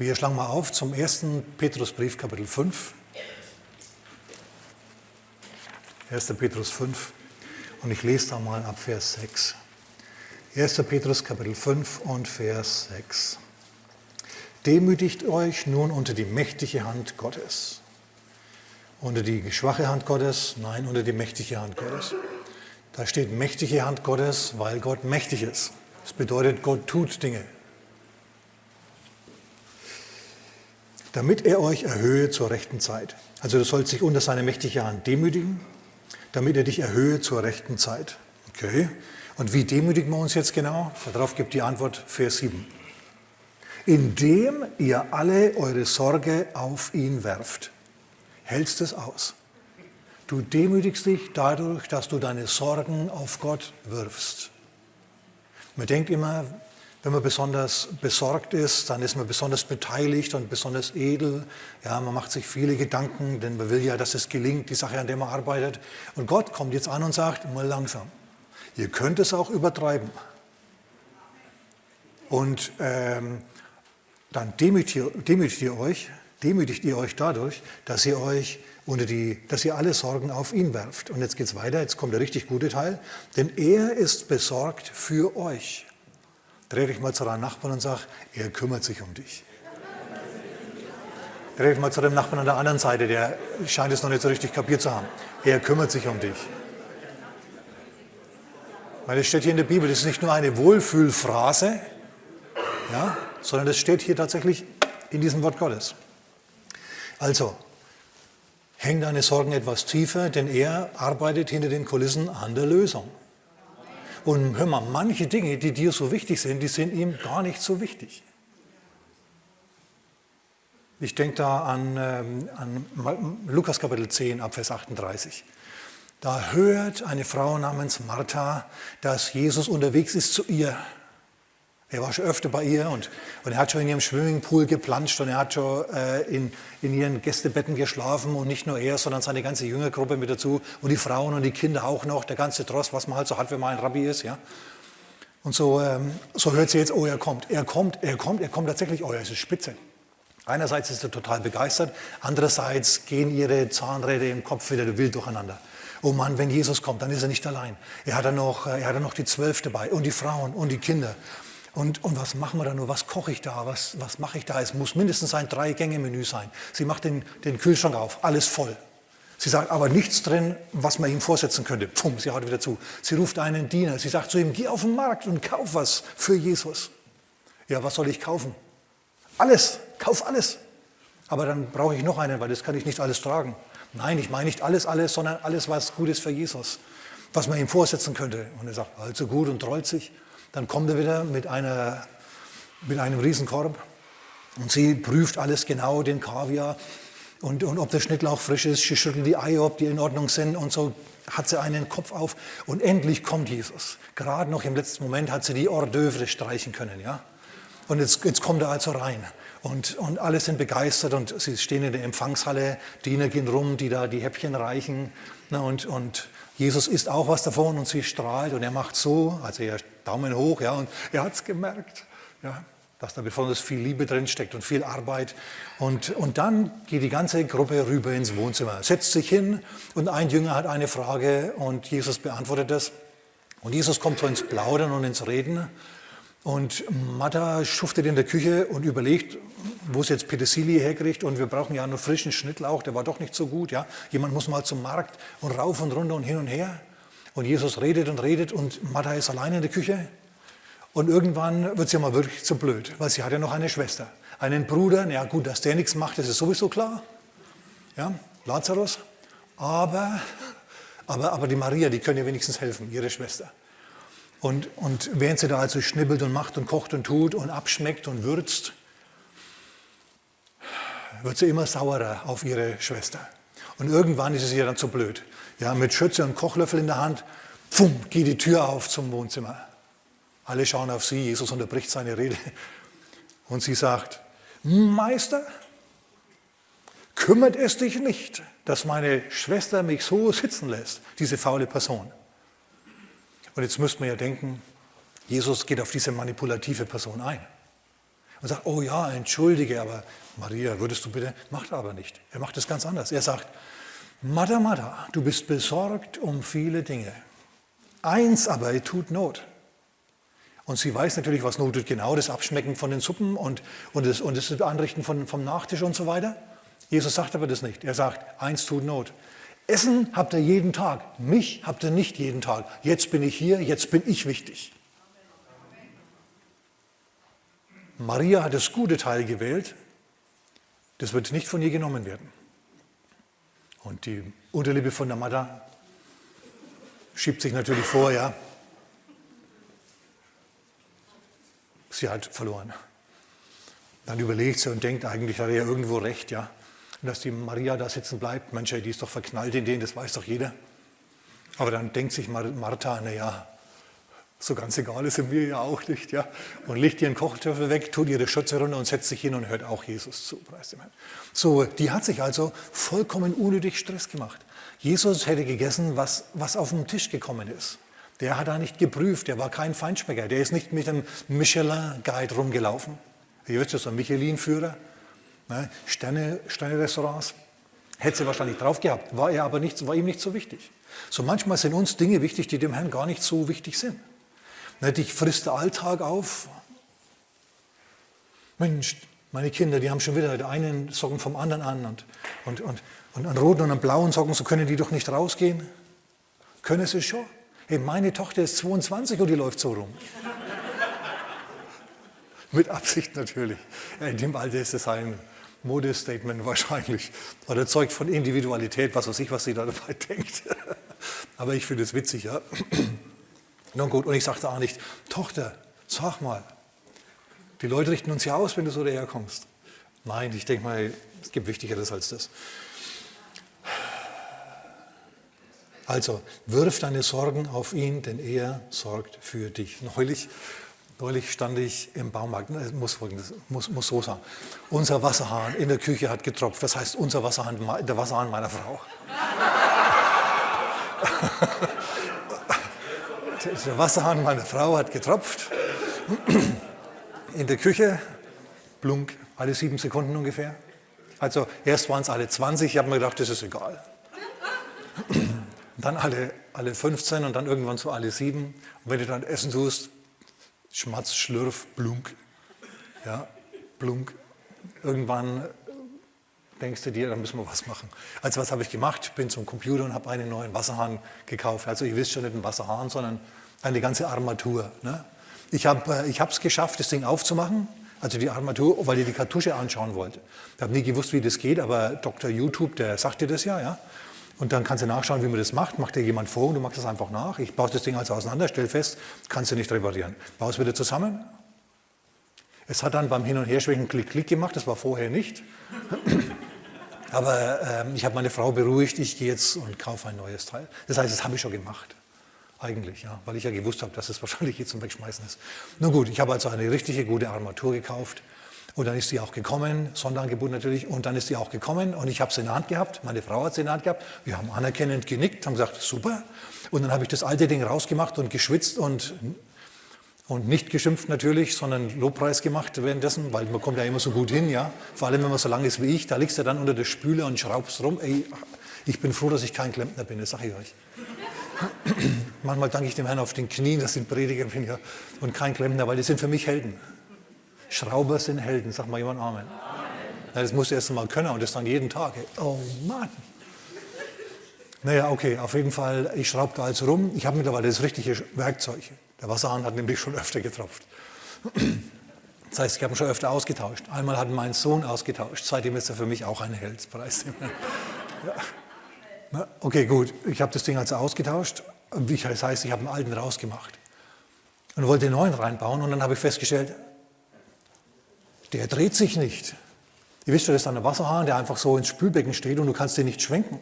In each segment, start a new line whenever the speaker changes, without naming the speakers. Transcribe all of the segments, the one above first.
Wir schlagen mal auf zum ersten Petrusbrief, Kapitel 5. 1. Petrus 5. Und ich lese da mal ab Vers 6. 1. Petrus, Kapitel 5 und Vers 6. Demütigt euch nun unter die mächtige Hand Gottes. Unter die schwache Hand Gottes? Nein, unter die mächtige Hand Gottes. Da steht mächtige Hand Gottes, weil Gott mächtig ist. Das bedeutet, Gott tut Dinge. Damit er euch erhöhe zur rechten Zeit. Also du sollst dich unter seine mächtige Hand demütigen, damit er dich erhöhe zur rechten Zeit. Okay. Und wie demütigen wir uns jetzt genau? Darauf gibt die Antwort Vers 7. Indem ihr alle eure Sorge auf ihn werft. Hältst es aus. Du demütigst dich dadurch, dass du deine Sorgen auf Gott wirfst. Man denkt immer, wenn man besonders besorgt ist, dann ist man besonders beteiligt und besonders edel. Ja, man macht sich viele Gedanken, denn man will ja, dass es gelingt, die Sache, an der man arbeitet. Und Gott kommt jetzt an und sagt, mal langsam. Ihr könnt es auch übertreiben. Und ähm, dann demütigt, demütigt ihr euch, demütigt ihr euch dadurch, dass ihr euch unter die, dass ihr alle Sorgen auf ihn werft. Und jetzt geht es weiter, jetzt kommt der richtig gute Teil, denn er ist besorgt für euch. Dreh dich mal zu deinem Nachbarn und sag, er kümmert sich um dich. Dreh dich mal zu dem Nachbarn an der anderen Seite, der scheint es noch nicht so richtig kapiert zu haben. Er kümmert sich um dich. Weil es steht hier in der Bibel, das ist nicht nur eine Wohlfühlphrase, ja, sondern das steht hier tatsächlich in diesem Wort Gottes. Also, häng deine Sorgen etwas tiefer, denn er arbeitet hinter den Kulissen an der Lösung. Und hör mal, manche Dinge, die dir so wichtig sind, die sind ihm gar nicht so wichtig. Ich denke da an, ähm, an Lukas Kapitel 10 Abvers 38. Da hört eine Frau namens Martha, dass Jesus unterwegs ist zu ihr. Er war schon öfter bei ihr und, und er hat schon in ihrem Swimmingpool geplanscht und er hat schon äh, in, in ihren Gästebetten geschlafen und nicht nur er, sondern seine ganze Jüngergruppe mit dazu und die Frauen und die Kinder auch noch, der ganze Trost, was man halt so hat, wenn man ein Rabbi ist. Ja? Und so, ähm, so hört sie jetzt, oh, er kommt, er kommt, er kommt, er kommt tatsächlich, oh, er ist spitze. Einerseits ist er total begeistert, andererseits gehen ihre Zahnräder im Kopf wieder wild durcheinander. Oh Mann, wenn Jesus kommt, dann ist er nicht allein. Er hat dann noch, er hat dann noch die Zwölf dabei und die Frauen und die Kinder. Und, und was machen wir da nur? Was koche ich da? Was, was mache ich da? Es muss mindestens ein Drei-Gänge-Menü sein. Sie macht den, den Kühlschrank auf, alles voll. Sie sagt aber nichts drin, was man ihm vorsetzen könnte. Pum, sie haut wieder zu. Sie ruft einen Diener. Sie sagt zu ihm, geh auf den Markt und kauf was für Jesus. Ja, was soll ich kaufen? Alles, kauf alles. Aber dann brauche ich noch einen, weil das kann ich nicht alles tragen. Nein, ich meine nicht alles, alles, sondern alles, was gut ist für Jesus. Was man ihm vorsetzen könnte. Und er sagt, also gut und trollt sich. Dann kommt er wieder mit, einer, mit einem Riesenkorb und sie prüft alles genau, den Kaviar und, und ob der Schnittlauch frisch ist. Sie schüttelt die Eier, ob die in Ordnung sind und so hat sie einen Kopf auf und endlich kommt Jesus. Gerade noch im letzten Moment hat sie die Hors d'oeuvre streichen können. Ja? Und jetzt, jetzt kommt er also rein. Und, und alle sind begeistert und sie stehen in der Empfangshalle, Diener gehen rum, die da die Häppchen reichen. Na, und, und Jesus isst auch was davon und sie strahlt und er macht so, also er Daumen hoch, ja, und er hat es gemerkt, ja, dass da besonders viel Liebe drin steckt und viel Arbeit. Und, und dann geht die ganze Gruppe rüber ins Wohnzimmer, setzt sich hin und ein Jünger hat eine Frage und Jesus beantwortet das. Und Jesus kommt so ins Plaudern und ins Reden. Und Martha schuftet in der Küche und überlegt, wo es jetzt Petersilie herkriegt und wir brauchen ja nur frischen Schnittlauch, der war doch nicht so gut. Ja? Jemand muss mal zum Markt und rauf und runter und hin und her. Und Jesus redet und redet und Martha ist allein in der Küche. Und irgendwann wird sie mal wirklich zu blöd, weil sie hat ja noch eine Schwester, einen Bruder. Ja, gut, dass der nichts macht, das ist sowieso klar. Ja, Lazarus. Aber, aber, aber die Maria, die können ihr wenigstens helfen, ihre Schwester. Und, und während sie da also schnibbelt und macht und kocht und tut und abschmeckt und würzt, wird sie immer saurer auf ihre Schwester. Und irgendwann ist es ihr dann zu blöd. Ja, mit Schürze und Kochlöffel in der Hand, pfum, geht die Tür auf zum Wohnzimmer. Alle schauen auf sie, Jesus unterbricht seine Rede. Und sie sagt, Meister, kümmert es dich nicht, dass meine Schwester mich so sitzen lässt, diese faule Person. Und jetzt müsste man ja denken, Jesus geht auf diese manipulative Person ein. und sagt, oh ja, entschuldige, aber Maria, würdest du bitte, macht er aber nicht. Er macht es ganz anders. Er sagt, Mada, Mada, du bist besorgt um viele Dinge. Eins aber tut Not. Und sie weiß natürlich, was Not tut, genau das Abschmecken von den Suppen und, und, das, und das Anrichten von, vom Nachtisch und so weiter. Jesus sagt aber das nicht. Er sagt, eins tut Not. Essen habt ihr jeden Tag, mich habt ihr nicht jeden Tag. Jetzt bin ich hier, jetzt bin ich wichtig. Maria hat das gute Teil gewählt, das wird nicht von ihr genommen werden. Und die Unterliebe von der Mutter schiebt sich natürlich vor, ja. Sie hat verloren. Dann überlegt sie und denkt, eigentlich hat er ja irgendwo recht, ja. Und dass die Maria da sitzen bleibt, Mensch, die ist doch verknallt in den, das weiß doch jeder. Aber dann denkt sich Martha, naja, so ganz egal ist mir ja auch nicht, ja. Und legt ihren Kochtöpfel weg, tut ihre Schürze runter und setzt sich hin und hört auch Jesus zu. So, die hat sich also vollkommen unnötig Stress gemacht. Jesus hätte gegessen, was, was auf den Tisch gekommen ist. Der hat da nicht geprüft, der war kein Feinschmecker, der ist nicht mit dem Michelin-Guide rumgelaufen. Ihr wisst ja, so ein Michelin-Führer, ne? Sterne, Sterne-Restaurants. Hätte sie wahrscheinlich drauf gehabt, war, er aber nicht, war ihm nicht so wichtig. So manchmal sind uns Dinge wichtig, die dem Herrn gar nicht so wichtig sind. Ne, dich frisst der Alltag auf. Mensch, meine Kinder, die haben schon wieder einen Socken vom anderen an und, und, und, und einen roten und einen blauen Socken, so können die doch nicht rausgehen. Können sie schon? Hey, meine Tochter ist 22 und die läuft so rum. Mit Absicht natürlich. In dem Alter ist es ein Modestatement wahrscheinlich. Oder zeugt von Individualität, was weiß ich, was sie da dabei denkt. Aber ich finde es witzig, ja. Nun gut, und ich sagte auch nicht, Tochter, sag mal, die Leute richten uns ja aus, wenn du so daherkommst. Nein, ich denke mal, es gibt Wichtigeres als das. Also, wirf deine Sorgen auf ihn, denn er sorgt für dich. Neulich, neulich stand ich im Baumarkt, es muss, muss, muss so sagen, unser Wasserhahn in der Küche hat getropft. Das heißt, unser Wasserhahn, der Wasserhahn meiner Frau. Der Wasserhahn meiner Frau hat getropft. In der Küche, blunk, alle sieben Sekunden ungefähr. Also erst waren es alle 20, ich habe mir gedacht, das ist egal. Dann alle, alle 15 und dann irgendwann so alle sieben. Und wenn du dann Essen tust, Schmatz, Schlürf, Blunk. Ja, Blunk. Irgendwann denkst du dir, da müssen wir was machen. Also was habe ich gemacht? Bin zum Computer und habe einen neuen Wasserhahn gekauft. Also ihr wisst schon nicht einen Wasserhahn, sondern eine ganze Armatur. Ne? Ich habe es geschafft, das Ding aufzumachen, also die Armatur, weil ich die Kartusche anschauen wollte. Ich habe nie gewusst, wie das geht, aber Dr. YouTube, der sagt dir das ja, ja. Und dann kannst du nachschauen, wie man das macht. Macht dir jemand vor und du machst das einfach nach. Ich baue das Ding also auseinander, stell fest, kannst du nicht reparieren. Baue es wieder zusammen. Es hat dann beim Hin- und Herschwenken Klick-Klick gemacht, das war vorher nicht. Aber ähm, ich habe meine Frau beruhigt, ich gehe jetzt und kaufe ein neues Teil. Das heißt, das habe ich schon gemacht. Eigentlich, ja, weil ich ja gewusst habe, dass es wahrscheinlich jetzt zum Wegschmeißen ist. Nun gut, ich habe also eine richtige gute Armatur gekauft. Und dann ist sie auch gekommen, Sonderangebot natürlich, und dann ist sie auch gekommen und ich habe sie in der Hand gehabt, meine Frau hat sie in der Hand gehabt, wir haben anerkennend genickt, haben gesagt, super. Und dann habe ich das alte Ding rausgemacht und geschwitzt und und nicht geschimpft natürlich, sondern Lobpreis gemacht währenddessen, weil man kommt ja immer so gut hin, ja. Vor allem, wenn man so lang ist wie ich, da liegst du dann unter der Spüle und schraubst rum. Ey, ich bin froh, dass ich kein Klempner bin, das sage ich euch. Manchmal danke ich dem Herrn auf den Knien, dass ich ein Prediger bin, ja, und kein Klempner, weil die sind für mich Helden. Schrauber sind Helden, sag mal jemand Amen. Amen. Ja, das musst du erst mal können und das dann jeden Tag. Ey. Oh Mann. Naja, okay, auf jeden Fall, ich schraube da also rum. Ich habe mittlerweile das richtige Werkzeug. Der Wasserhahn hat nämlich schon öfter getropft. Das heißt, ich habe ihn schon öfter ausgetauscht. Einmal hat mein Sohn ausgetauscht. Seitdem ist er für mich auch ein Held. Ja. Okay, gut. Ich habe das Ding also ausgetauscht. Das heißt, ich habe einen alten rausgemacht und wollte den neuen reinbauen. Und dann habe ich festgestellt, der dreht sich nicht. Ihr wisst ja, das ist ein Wasserhahn, der einfach so ins Spülbecken steht und du kannst den nicht schwenken.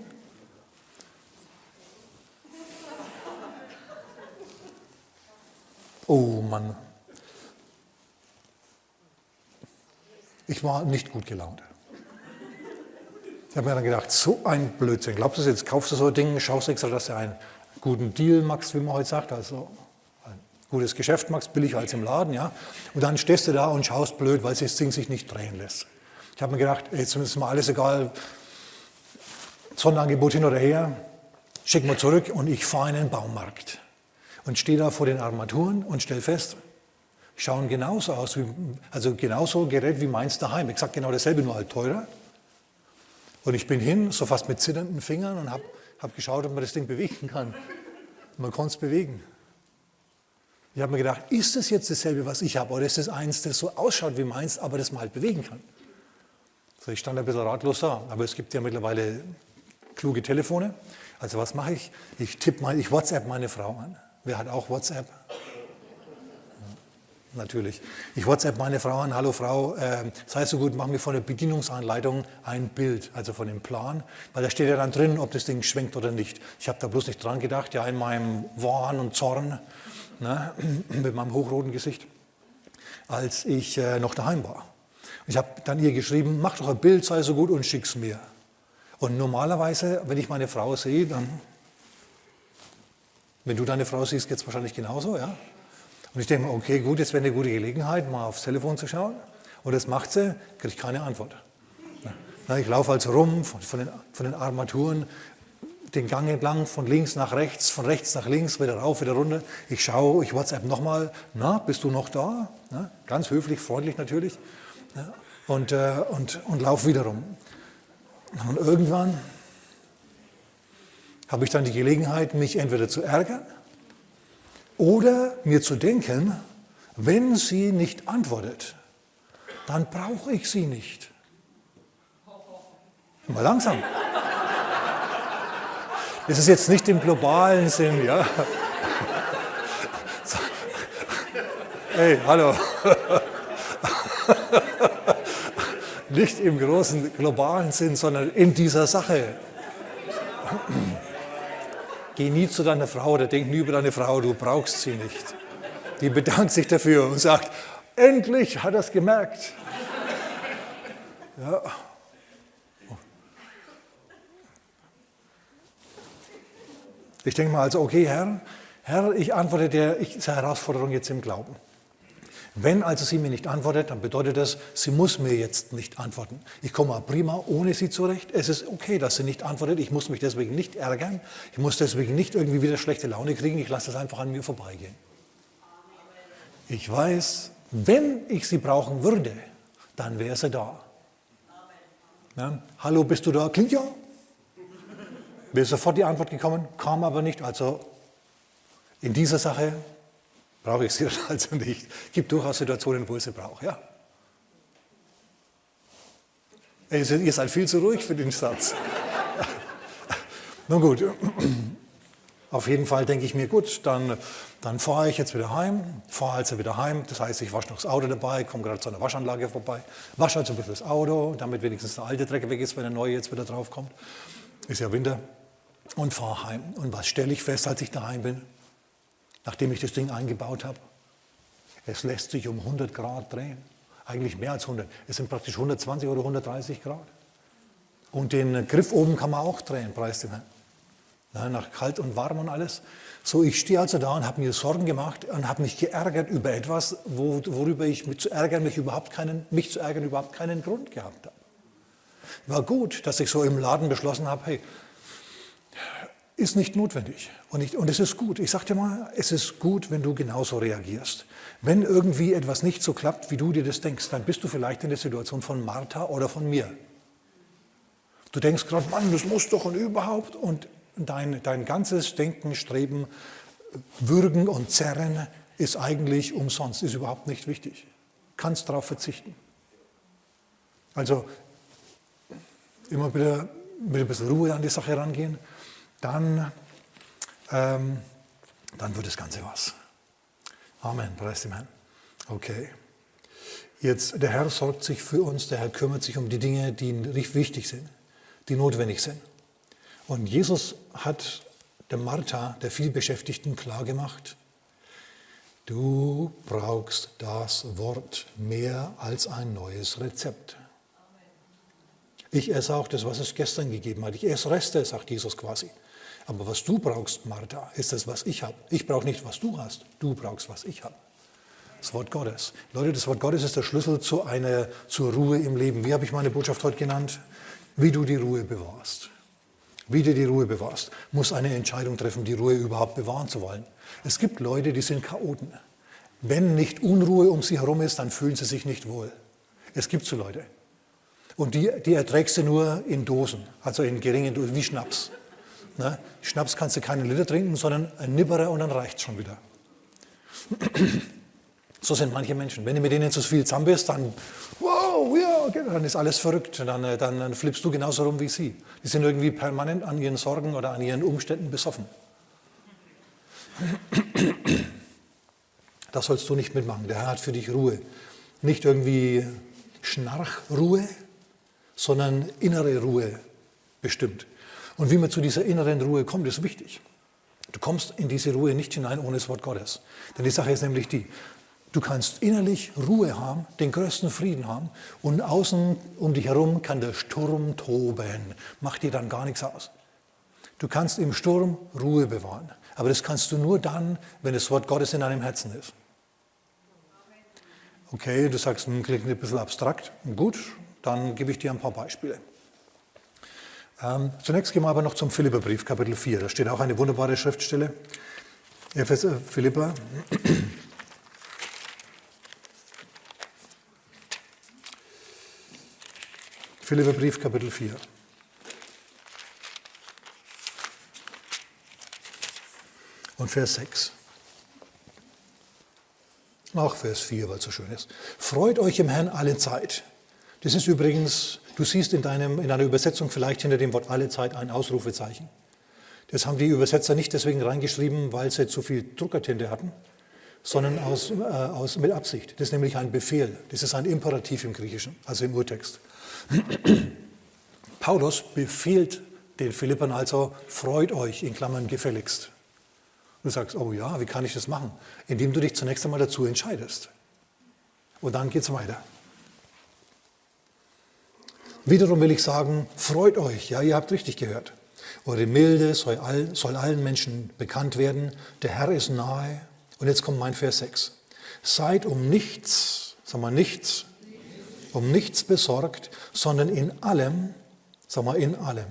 Oh Mann. Ich war nicht gut gelaunt. Ich habe mir dann gedacht, so ein Blödsinn. Glaubst du jetzt, kaufst du so ein Ding, schaust extra, dass du einen guten Deal machst, wie man heute sagt, also Gutes Geschäft machst, billiger als im Laden, ja. Und dann stehst du da und schaust blöd, weil das Ding sich nicht drehen lässt. Ich habe mir gedacht, jetzt ist mir alles egal, Sonderangebot hin oder her, schick mal zurück und ich fahre in den Baumarkt und stehe da vor den Armaturen und stelle fest, schauen genauso aus, wie, also genauso Gerät wie meins daheim. Sage genau dasselbe, nur halt teurer. Und ich bin hin, so fast mit zitternden Fingern und habe hab geschaut, ob man das Ding bewegen kann. Man konnte es bewegen. Ich habe mir gedacht, ist das jetzt dasselbe, was ich habe, oder ist das eins, das so ausschaut wie meins, aber das man halt bewegen kann? So, ich stand ein bisschen ratlos da, aber es gibt ja mittlerweile kluge Telefone. Also was mache ich? Ich tippe mal, ich WhatsApp meine Frau an. Wer hat auch WhatsApp? natürlich. Ich WhatsApp meine Frau an, hallo Frau, äh, sei so gut, mach mir von der Bedienungsanleitung ein Bild, also von dem Plan, weil da steht ja dann drin, ob das Ding schwenkt oder nicht. Ich habe da bloß nicht dran gedacht, ja in meinem Wahn und Zorn, ne, mit meinem hochroten Gesicht, als ich äh, noch daheim war. Ich habe dann ihr geschrieben, mach doch ein Bild, sei so gut und schick's mir. Und normalerweise, wenn ich meine Frau sehe, dann, wenn du deine Frau siehst, geht es wahrscheinlich genauso, ja? Und ich denke mir, okay, gut, jetzt wäre eine gute Gelegenheit, mal aufs Telefon zu schauen. Und das macht sie, kriege ich keine Antwort. Ich laufe also rum von, von, den, von den Armaturen, den Gang entlang, von links nach rechts, von rechts nach links, wieder rauf, wieder runter. Ich schaue, ich WhatsApp nochmal, na, bist du noch da? Na, ganz höflich, freundlich natürlich. Ja, und, äh, und, und laufe wieder rum. Und irgendwann habe ich dann die Gelegenheit, mich entweder zu ärgern oder mir zu denken, wenn sie nicht antwortet, dann brauche ich sie nicht. Mal langsam. Das ist jetzt nicht im globalen Sinn, ja. Hey, hallo. Nicht im großen globalen Sinn, sondern in dieser Sache. Geh nie zu deiner Frau oder denk nie über deine Frau, du brauchst sie nicht. Die bedankt sich dafür und sagt, endlich hat er es gemerkt. Ja. Ich denke mal also, okay, Herr, Herr, ich antworte dir diese Herausforderung jetzt im Glauben. Wenn also sie mir nicht antwortet, dann bedeutet das, sie muss mir jetzt nicht antworten. Ich komme prima ohne sie zurecht. Es ist okay, dass sie nicht antwortet. Ich muss mich deswegen nicht ärgern. Ich muss deswegen nicht irgendwie wieder schlechte Laune kriegen. Ich lasse es einfach an mir vorbeigehen. Ich weiß, wenn ich sie brauchen würde, dann wäre sie da. Ja? Hallo, bist du da? Klingt ja. Wäre sofort die Antwort gekommen, kam aber nicht. Also in dieser Sache brauche ich sie also nicht. Es gibt durchaus Situationen, wo ich sie brauche, ja. Ihr seid viel zu ruhig für den Satz. Nun gut, auf jeden Fall denke ich mir, gut, dann, dann fahre ich jetzt wieder heim, fahre also wieder heim, das heißt, ich wasche noch das Auto dabei, komme gerade zu einer Waschanlage vorbei, wasche also ein bisschen das Auto, damit wenigstens der alte Dreck weg ist, wenn der neue jetzt wieder drauf kommt. Ist ja Winter. Und fahre heim. Und was stelle ich fest, als ich daheim bin? Nachdem ich das Ding eingebaut habe. Es lässt sich um 100 Grad drehen. Eigentlich mehr als 100. Es sind praktisch 120 oder 130 Grad. Und den Griff oben kann man auch drehen, preis den Herrn. nach kalt und warm und alles. So, ich stehe also da und habe mir Sorgen gemacht und habe mich geärgert über etwas, worüber ich mich zu ärgern, mich, überhaupt keinen, mich zu ärgern überhaupt keinen Grund gehabt habe. War gut, dass ich so im Laden beschlossen habe, hey, ist nicht notwendig. Und, ich, und es ist gut. Ich sage dir mal, es ist gut, wenn du genauso reagierst. Wenn irgendwie etwas nicht so klappt, wie du dir das denkst, dann bist du vielleicht in der Situation von Martha oder von mir. Du denkst gerade, Mann, das muss doch und überhaupt. Und dein, dein ganzes Denken, Streben, Würgen und Zerren ist eigentlich umsonst, ist überhaupt nicht wichtig. Kannst darauf verzichten. Also immer wieder mit ein bisschen Ruhe an die Sache rangehen dann, ähm, dann wird das Ganze was. Amen, preis dem Herrn. Okay. Jetzt, der Herr sorgt sich für uns, der Herr kümmert sich um die Dinge, die wichtig sind, die notwendig sind. Und Jesus hat der Martha, der vielbeschäftigten, klargemacht, du brauchst das Wort mehr als ein neues Rezept. Ich esse auch das, was es gestern gegeben hat. Ich esse Reste, sagt Jesus quasi. Aber was du brauchst, Martha, ist das, was ich habe. Ich brauche nicht, was du hast. Du brauchst, was ich habe. Das Wort Gottes. Leute, das Wort Gottes ist der Schlüssel zu einer, zur Ruhe im Leben. Wie habe ich meine Botschaft heute genannt? Wie du die Ruhe bewahrst. Wie du die Ruhe bewahrst. Muss eine Entscheidung treffen, die Ruhe überhaupt bewahren zu wollen. Es gibt Leute, die sind Chaoten. Wenn nicht Unruhe um sie herum ist, dann fühlen sie sich nicht wohl. Es gibt so Leute. Und die, die erträgst du nur in Dosen, also in geringen Dosen, wie Schnaps. Ne? Schnaps kannst du keinen Liter trinken, sondern ein Nipperer und dann reicht schon wieder. So sind manche Menschen. Wenn du mit denen zu viel zusammen bist, dann, wow, ja, okay, dann ist alles verrückt. Dann, äh, dann, dann flippst du genauso rum wie sie. Die sind irgendwie permanent an ihren Sorgen oder an ihren Umständen besoffen. Das sollst du nicht mitmachen. Der Herr hat für dich Ruhe. Nicht irgendwie Schnarchruhe, sondern innere Ruhe bestimmt. Und wie man zu dieser inneren Ruhe kommt, ist wichtig. Du kommst in diese Ruhe nicht hinein ohne das Wort Gottes. Denn die Sache ist nämlich die, Du kannst innerlich Ruhe haben, den größten Frieden haben und außen um dich herum kann der Sturm toben. Macht dir dann gar nichts aus. Du kannst im Sturm Ruhe bewahren. Aber das kannst du nur dann, wenn das Wort Gottes in deinem Herzen ist. Okay, du sagst, hm, klingt ein bisschen abstrakt. Gut, dann gebe ich dir ein paar Beispiele. Ähm, zunächst gehen wir aber noch zum Philipperbrief, Kapitel 4. Da steht auch eine wunderbare Schriftstelle. Epheser, Philippa. Philipperbrief, Kapitel 4. Und Vers 6. Auch Vers 4, weil es so schön ist. Freut euch im Herrn alle Zeit. Das ist übrigens, du siehst in, deinem, in deiner Übersetzung vielleicht hinter dem Wort alle Zeit ein Ausrufezeichen. Das haben die Übersetzer nicht deswegen reingeschrieben, weil sie zu viel Druckertinte hatten, sondern aus, äh, aus, mit Absicht. Das ist nämlich ein Befehl. Das ist ein Imperativ im Griechischen, also im Urtext. Paulus befiehlt den Philippern also, freut euch, in Klammern gefälligst. Du sagst, oh ja, wie kann ich das machen? Indem du dich zunächst einmal dazu entscheidest. Und dann geht es weiter. Wiederum will ich sagen, freut euch, ja, ihr habt richtig gehört. Eure Milde soll, all, soll allen Menschen bekannt werden. Der Herr ist nahe. Und jetzt kommt mein Vers 6. Seid um nichts, sag mal nichts, um nichts besorgt, sondern in allem, sag mal in allem,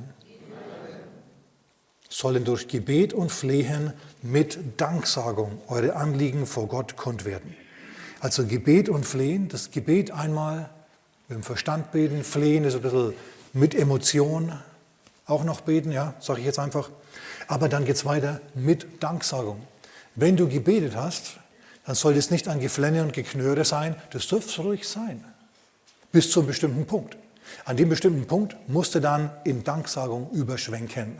sollen durch Gebet und Flehen mit Danksagung eure Anliegen vor Gott kund werden. Also Gebet und Flehen, das Gebet einmal mit dem Verstand beten, Flehen ist ein bisschen mit Emotion auch noch beten, ja, sage ich jetzt einfach. Aber dann geht es weiter mit Danksagung. Wenn du gebetet hast, dann soll das nicht ein Geflenne und Geknöre sein, das dürfte ruhig sein bis zu einem bestimmten Punkt. An dem bestimmten Punkt musst du dann in Danksagung überschwenken.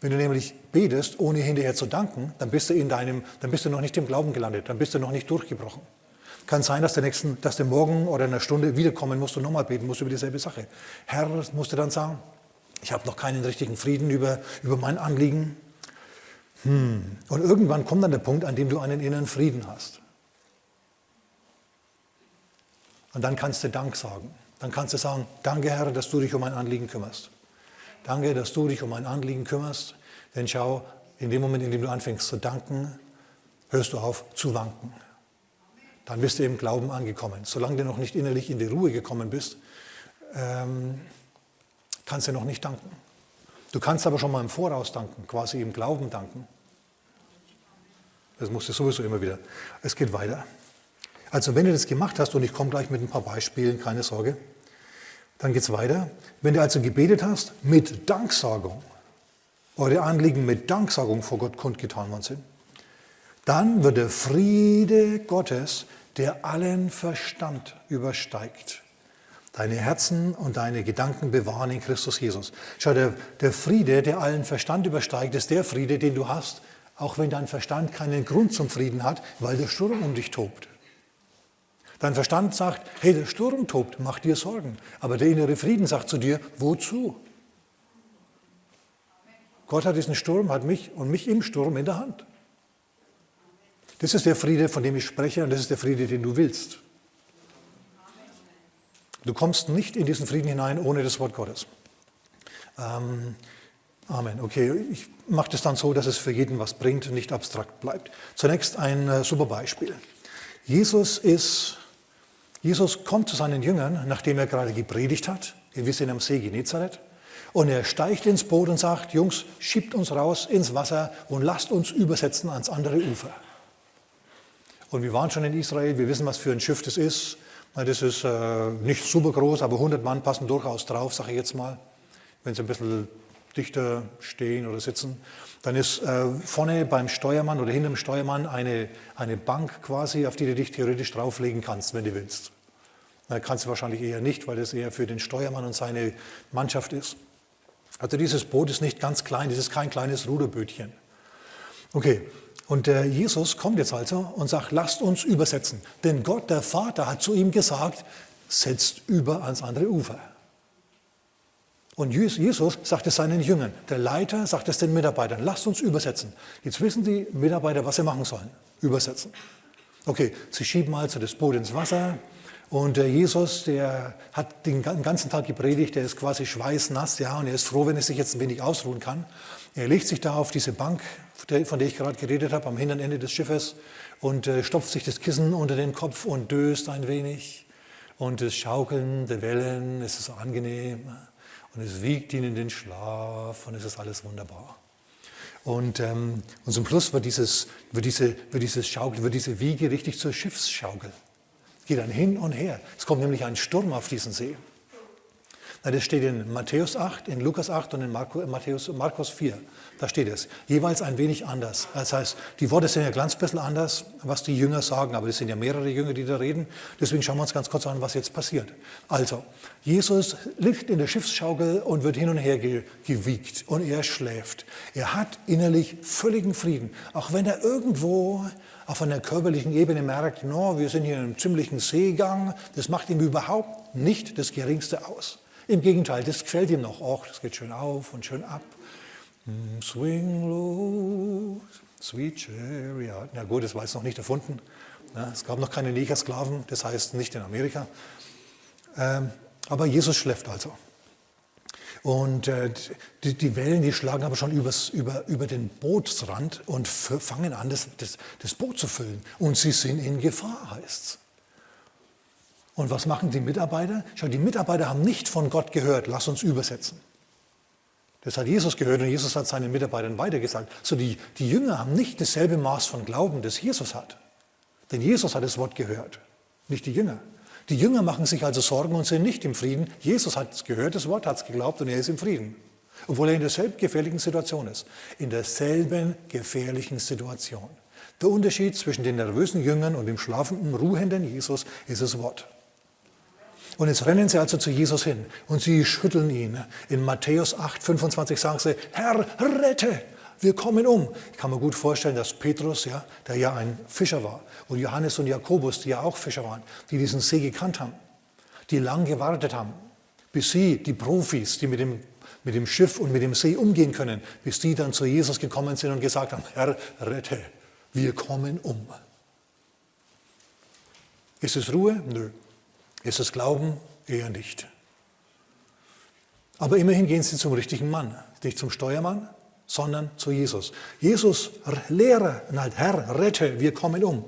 Wenn du nämlich betest, ohne hinterher zu danken, dann bist du, in deinem, dann bist du noch nicht im Glauben gelandet, dann bist du noch nicht durchgebrochen. Kann sein, dass der, nächsten, dass der morgen oder in einer Stunde wiederkommen musst und nochmal beten musst über dieselbe Sache. Herr, musst du dann sagen, ich habe noch keinen richtigen Frieden über, über mein Anliegen. Hm. Und irgendwann kommt dann der Punkt, an dem du einen inneren Frieden hast. Und dann kannst du Dank sagen. Dann kannst du sagen, danke Herr, dass du dich um mein Anliegen kümmerst. Danke, dass du dich um mein Anliegen kümmerst. Denn schau, in dem Moment, in dem du anfängst zu danken, hörst du auf zu wanken. Dann bist du im Glauben angekommen. Solange du noch nicht innerlich in die Ruhe gekommen bist, ähm, kannst du noch nicht danken. Du kannst aber schon mal im Voraus danken, quasi im Glauben danken. Das musst du sowieso immer wieder. Es geht weiter. Also wenn du das gemacht hast, und ich komme gleich mit ein paar Beispielen, keine Sorge, dann geht es weiter. Wenn du also gebetet hast, mit Danksagung, eure Anliegen mit Danksagung vor Gott kundgetan worden sind, dann wird der Friede Gottes, der allen Verstand übersteigt, deine Herzen und deine Gedanken bewahren in Christus Jesus. Schau, der, der Friede, der allen Verstand übersteigt, ist der Friede, den du hast, auch wenn dein Verstand keinen Grund zum Frieden hat, weil der Sturm um dich tobt. Dein Verstand sagt, hey, der Sturm tobt, mach dir Sorgen. Aber der innere Frieden sagt zu dir, wozu? Gott hat diesen Sturm, hat mich und mich im Sturm in der Hand. Das ist der Friede, von dem ich spreche und das ist der Friede, den du willst. Du kommst nicht in diesen Frieden hinein ohne das Wort Gottes. Ähm, Amen. Okay, ich mache das dann so, dass es für jeden was bringt und nicht abstrakt bleibt. Zunächst ein äh, super Beispiel. Jesus ist, Jesus kommt zu seinen Jüngern, nachdem er gerade gepredigt hat. Wir sind am See Genezareth. Und er steigt ins Boot und sagt, Jungs, schiebt uns raus ins Wasser und lasst uns übersetzen ans andere Ufer. Und wir waren schon in Israel, wir wissen, was für ein Schiff das ist. Das ist äh, nicht super groß, aber 100 Mann passen durchaus drauf, sage ich jetzt mal, wenn sie ein bisschen dichter stehen oder sitzen. Dann ist äh, vorne beim Steuermann oder hinter dem Steuermann eine, eine Bank quasi, auf die du dich theoretisch drauflegen kannst, wenn du willst. Na, kannst du wahrscheinlich eher nicht, weil das eher für den Steuermann und seine Mannschaft ist. Also dieses Boot ist nicht ganz klein, das ist kein kleines Ruderbötchen. Okay, und der Jesus kommt jetzt also und sagt, lasst uns übersetzen. Denn Gott, der Vater, hat zu ihm gesagt, setzt über ans andere Ufer. Und Jesus sagt es seinen Jüngern. Der Leiter sagt es den Mitarbeitern, lasst uns übersetzen. Jetzt wissen die Mitarbeiter, was sie machen sollen. Übersetzen. Okay, sie schieben also das Boot ins Wasser, und der Jesus, der hat den ganzen Tag gepredigt, der ist quasi schweißnass, ja, und er ist froh, wenn er sich jetzt ein wenig ausruhen kann. Er legt sich da auf diese Bank, von der ich gerade geredet habe, am hinteren Ende des Schiffes und äh, stopft sich das Kissen unter den Kopf und döst ein wenig. Und das Schaukeln der Wellen, es ist angenehm. Und es wiegt ihn in den Schlaf und es ist alles wunderbar. Und, ähm, und zum Schluss wird dieses, wird, diese, wird dieses Schaukel, wird diese Wiege richtig zur Schiffsschaukel geht dann hin und her. Es kommt nämlich ein Sturm auf diesen See. Das steht in Matthäus 8, in Lukas 8 und in Matthäus, Markus 4. Da steht es. Jeweils ein wenig anders. Das heißt, die Worte sind ja ganz bisschen anders, was die Jünger sagen, aber es sind ja mehrere Jünger, die da reden. Deswegen schauen wir uns ganz kurz an, was jetzt passiert. Also, Jesus liegt in der Schiffsschaukel und wird hin und her gewiegt und er schläft. Er hat innerlich völligen Frieden, auch wenn er irgendwo auf einer körperlichen Ebene merkt, no, wir sind hier in einem ziemlichen Seegang, das macht ihm überhaupt nicht das Geringste aus. Im Gegenteil, das gefällt ihm noch. Och, das geht schön auf und schön ab. Hm, swing low, sweet chariot. Na gut, das war jetzt noch nicht erfunden. Es gab noch keine Negersklaven, das heißt nicht in Amerika. Ähm, aber Jesus schläft also. Und äh, die, die, Wellen, die schlagen aber schon übers, über, über den Bootsrand und fangen an, das, das, das Boot zu füllen. Und sie sind in Gefahr, heißt es. Und was machen die Mitarbeiter? Schau, die Mitarbeiter haben nicht von Gott gehört, lass uns übersetzen. Das hat Jesus gehört und Jesus hat seinen Mitarbeitern weitergesagt. So die, die Jünger haben nicht dasselbe Maß von Glauben, das Jesus hat. Denn Jesus hat das Wort gehört, nicht die Jünger. Die Jünger machen sich also Sorgen und sind nicht im Frieden. Jesus hat es gehört, das Wort hat es geglaubt und er ist im Frieden. Obwohl er in derselben gefährlichen Situation ist. In derselben gefährlichen Situation. Der Unterschied zwischen den nervösen Jüngern und dem schlafenden, ruhenden Jesus ist das Wort. Und jetzt rennen sie also zu Jesus hin und sie schütteln ihn. In Matthäus 8, 25 sagen sie, Herr, rette! wir kommen um. Ich kann mir gut vorstellen, dass Petrus, ja, der ja ein Fischer war, und Johannes und Jakobus, die ja auch Fischer waren, die diesen See gekannt haben, die lang gewartet haben, bis sie, die Profis, die mit dem, mit dem Schiff und mit dem See umgehen können, bis die dann zu Jesus gekommen sind und gesagt haben, Herr, rette, wir kommen um. Ist es Ruhe? Nö. Ist es Glauben? Eher nicht. Aber immerhin gehen sie zum richtigen Mann, nicht zum Steuermann, sondern zu Jesus. Jesus, Lehrer, nein, Herr, rette, wir kommen um.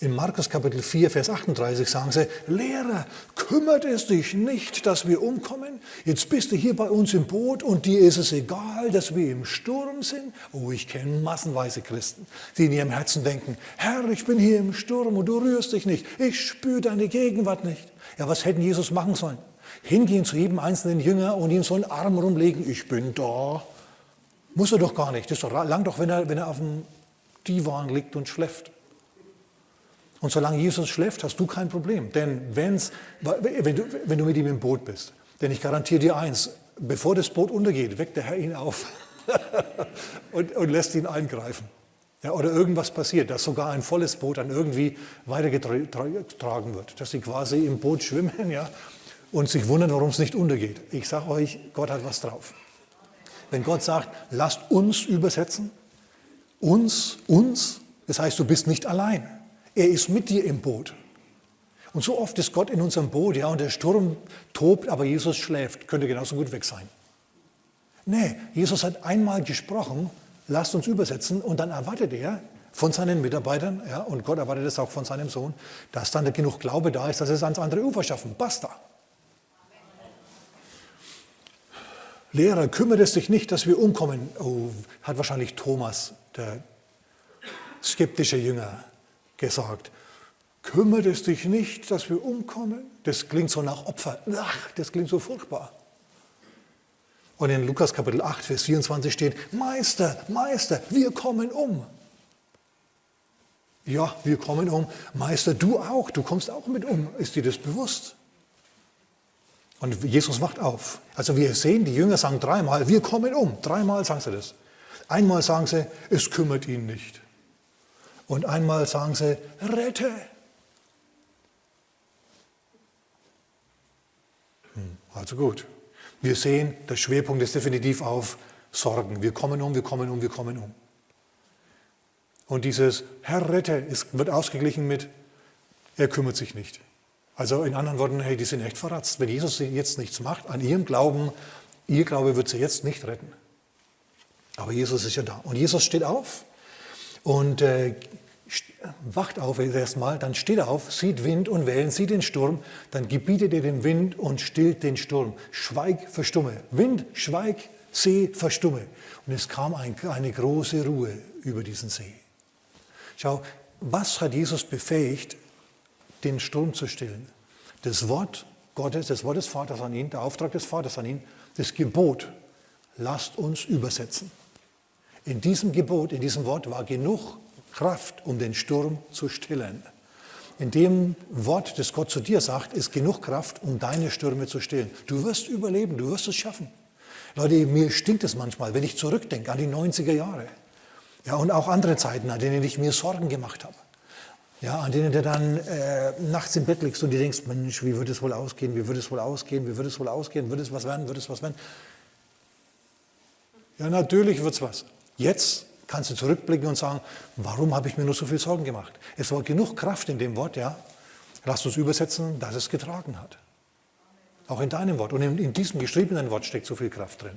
In Markus Kapitel 4, Vers 38 sagen sie, Lehrer, kümmert es dich nicht, dass wir umkommen? Jetzt bist du hier bei uns im Boot und dir ist es egal, dass wir im Sturm sind? Oh, ich kenne massenweise Christen, die in ihrem Herzen denken, Herr, ich bin hier im Sturm und du rührst dich nicht. Ich spüre deine Gegenwart nicht. Ja, was hätten Jesus machen sollen? Hingehen zu jedem einzelnen Jünger und ihm so einen Arm rumlegen, ich bin da. Muss er doch gar nicht. Das ist doch lang doch, wenn er, wenn er auf dem Divan liegt und schläft. Und solange Jesus schläft, hast du kein Problem. Denn wenn's, wenn, du, wenn du mit ihm im Boot bist, denn ich garantiere dir eins, bevor das Boot untergeht, weckt der Herr ihn auf und, und, lässt ihn eingreifen. Ja, oder irgendwas passiert, dass sogar ein volles Boot dann irgendwie weitergetragen wird, dass sie quasi im Boot schwimmen ja, und sich wundern, warum es nicht untergeht. Ich sage euch, Gott hat was drauf. Wenn Gott sagt, lasst uns übersetzen, uns, uns, das heißt, du bist nicht allein. Er ist mit dir im Boot. Und so oft ist Gott in unserem Boot, ja, und der Sturm tobt, aber Jesus schläft, könnte genauso gut weg sein. Nee, Jesus hat einmal gesprochen, lasst uns übersetzen und dann erwartet er von seinen Mitarbeitern, ja, und Gott erwartet es auch von seinem Sohn, dass dann genug Glaube da ist, dass sie es ans andere Ufer schaffen. Basta. Lehrer, kümmert es dich nicht, dass wir umkommen? Oh, hat wahrscheinlich Thomas, der skeptische Jünger, gesagt. Kümmert es dich nicht, dass wir umkommen? Das klingt so nach Opfer. Ach, das klingt so furchtbar. Und in Lukas Kapitel 8, Vers 24 steht, Meister, Meister, wir kommen um. Ja, wir kommen um. Meister, du auch, du kommst auch mit um. Ist dir das bewusst? Und Jesus wacht auf. Also wir sehen, die Jünger sagen dreimal, wir kommen um. Dreimal sagen sie das. Einmal sagen sie, es kümmert ihn nicht. Und einmal sagen sie, rette. Hm, also gut. Wir sehen, der Schwerpunkt ist definitiv auf Sorgen. Wir kommen um, wir kommen um, wir kommen um. Und dieses Herr rette wird ausgeglichen mit, er kümmert sich nicht. Also in anderen Worten, hey, die sind echt verratzt. Wenn Jesus jetzt nichts macht an ihrem Glauben, ihr Glaube wird sie jetzt nicht retten. Aber Jesus ist ja da. Und Jesus steht auf und äh, wacht auf erstmal, dann steht auf, sieht Wind und Wellen, sieht den Sturm, dann gebietet er dem Wind und stillt den Sturm. Schweig, verstumme. Wind, schweig, See, verstumme. Und es kam ein, eine große Ruhe über diesen See. Schau, was hat Jesus befähigt, den Sturm zu stillen? Das Wort Gottes, das Wort des Vaters an ihn, der Auftrag des Vaters an ihn, das Gebot, lasst uns übersetzen. In diesem Gebot, in diesem Wort war genug Kraft, um den Sturm zu stillen. In dem Wort, das Gott zu dir sagt, ist genug Kraft, um deine Stürme zu stillen. Du wirst überleben, du wirst es schaffen. Leute, mir stinkt es manchmal, wenn ich zurückdenke an die 90er Jahre. Ja, und auch andere Zeiten, an denen ich mir Sorgen gemacht habe. Ja, an denen du dann äh, nachts im Bett liegst und dir denkst, Mensch, wie wird es wohl ausgehen, wie wird es wohl ausgehen, wie wird es wohl ausgehen, wird es was werden, wird es was werden. Ja, natürlich wird es was. Jetzt kannst du zurückblicken und sagen, warum habe ich mir nur so viel Sorgen gemacht? Es war genug Kraft in dem Wort, ja. Lass uns übersetzen, dass es getragen hat. Auch in deinem Wort. Und in, in diesem geschriebenen Wort steckt so viel Kraft drin.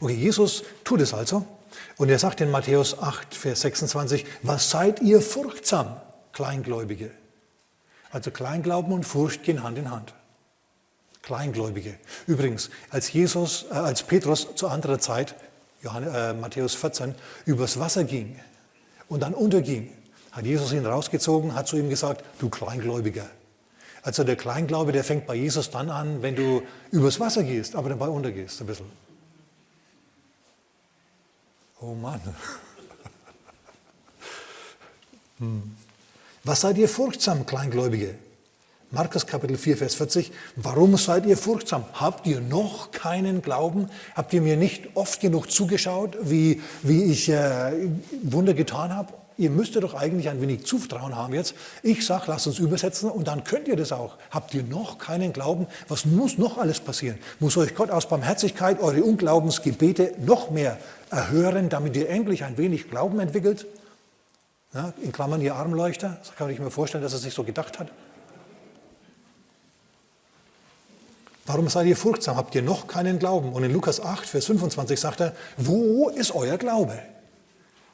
Okay, Jesus tut es also. Und er sagt in Matthäus 8, Vers 26, was seid ihr furchtsam, Kleingläubige? Also Kleinglauben und Furcht gehen Hand in Hand. Kleingläubige. Übrigens, als Jesus, äh, als Petrus zu anderer Zeit, Johannes, äh, Matthäus 14, übers Wasser ging und dann unterging, hat Jesus ihn rausgezogen, hat zu ihm gesagt, du Kleingläubiger. Also der Kleinglaube, der fängt bei Jesus dann an, wenn du übers Wasser gehst, aber dabei untergehst ein bisschen. Oh Mann. Hm. Was seid ihr furchtsam, Kleingläubige? Markus Kapitel 4, Vers 40. Warum seid ihr furchtsam? Habt ihr noch keinen Glauben? Habt ihr mir nicht oft genug zugeschaut, wie, wie ich äh, Wunder getan habe? Ihr müsstet doch eigentlich ein wenig Zuvertrauen haben jetzt. Ich sage, lasst uns übersetzen und dann könnt ihr das auch. Habt ihr noch keinen Glauben? Was muss noch alles passieren? Muss euch Gott aus Barmherzigkeit eure Unglaubensgebete noch mehr erhören, damit ihr endlich ein wenig Glauben entwickelt? Ja, in Klammern ihr Armleuchter. Das kann ich mir vorstellen, dass er sich so gedacht hat. Warum seid ihr furchtsam? Habt ihr noch keinen Glauben? Und in Lukas 8, Vers 25 sagt er, wo ist euer Glaube?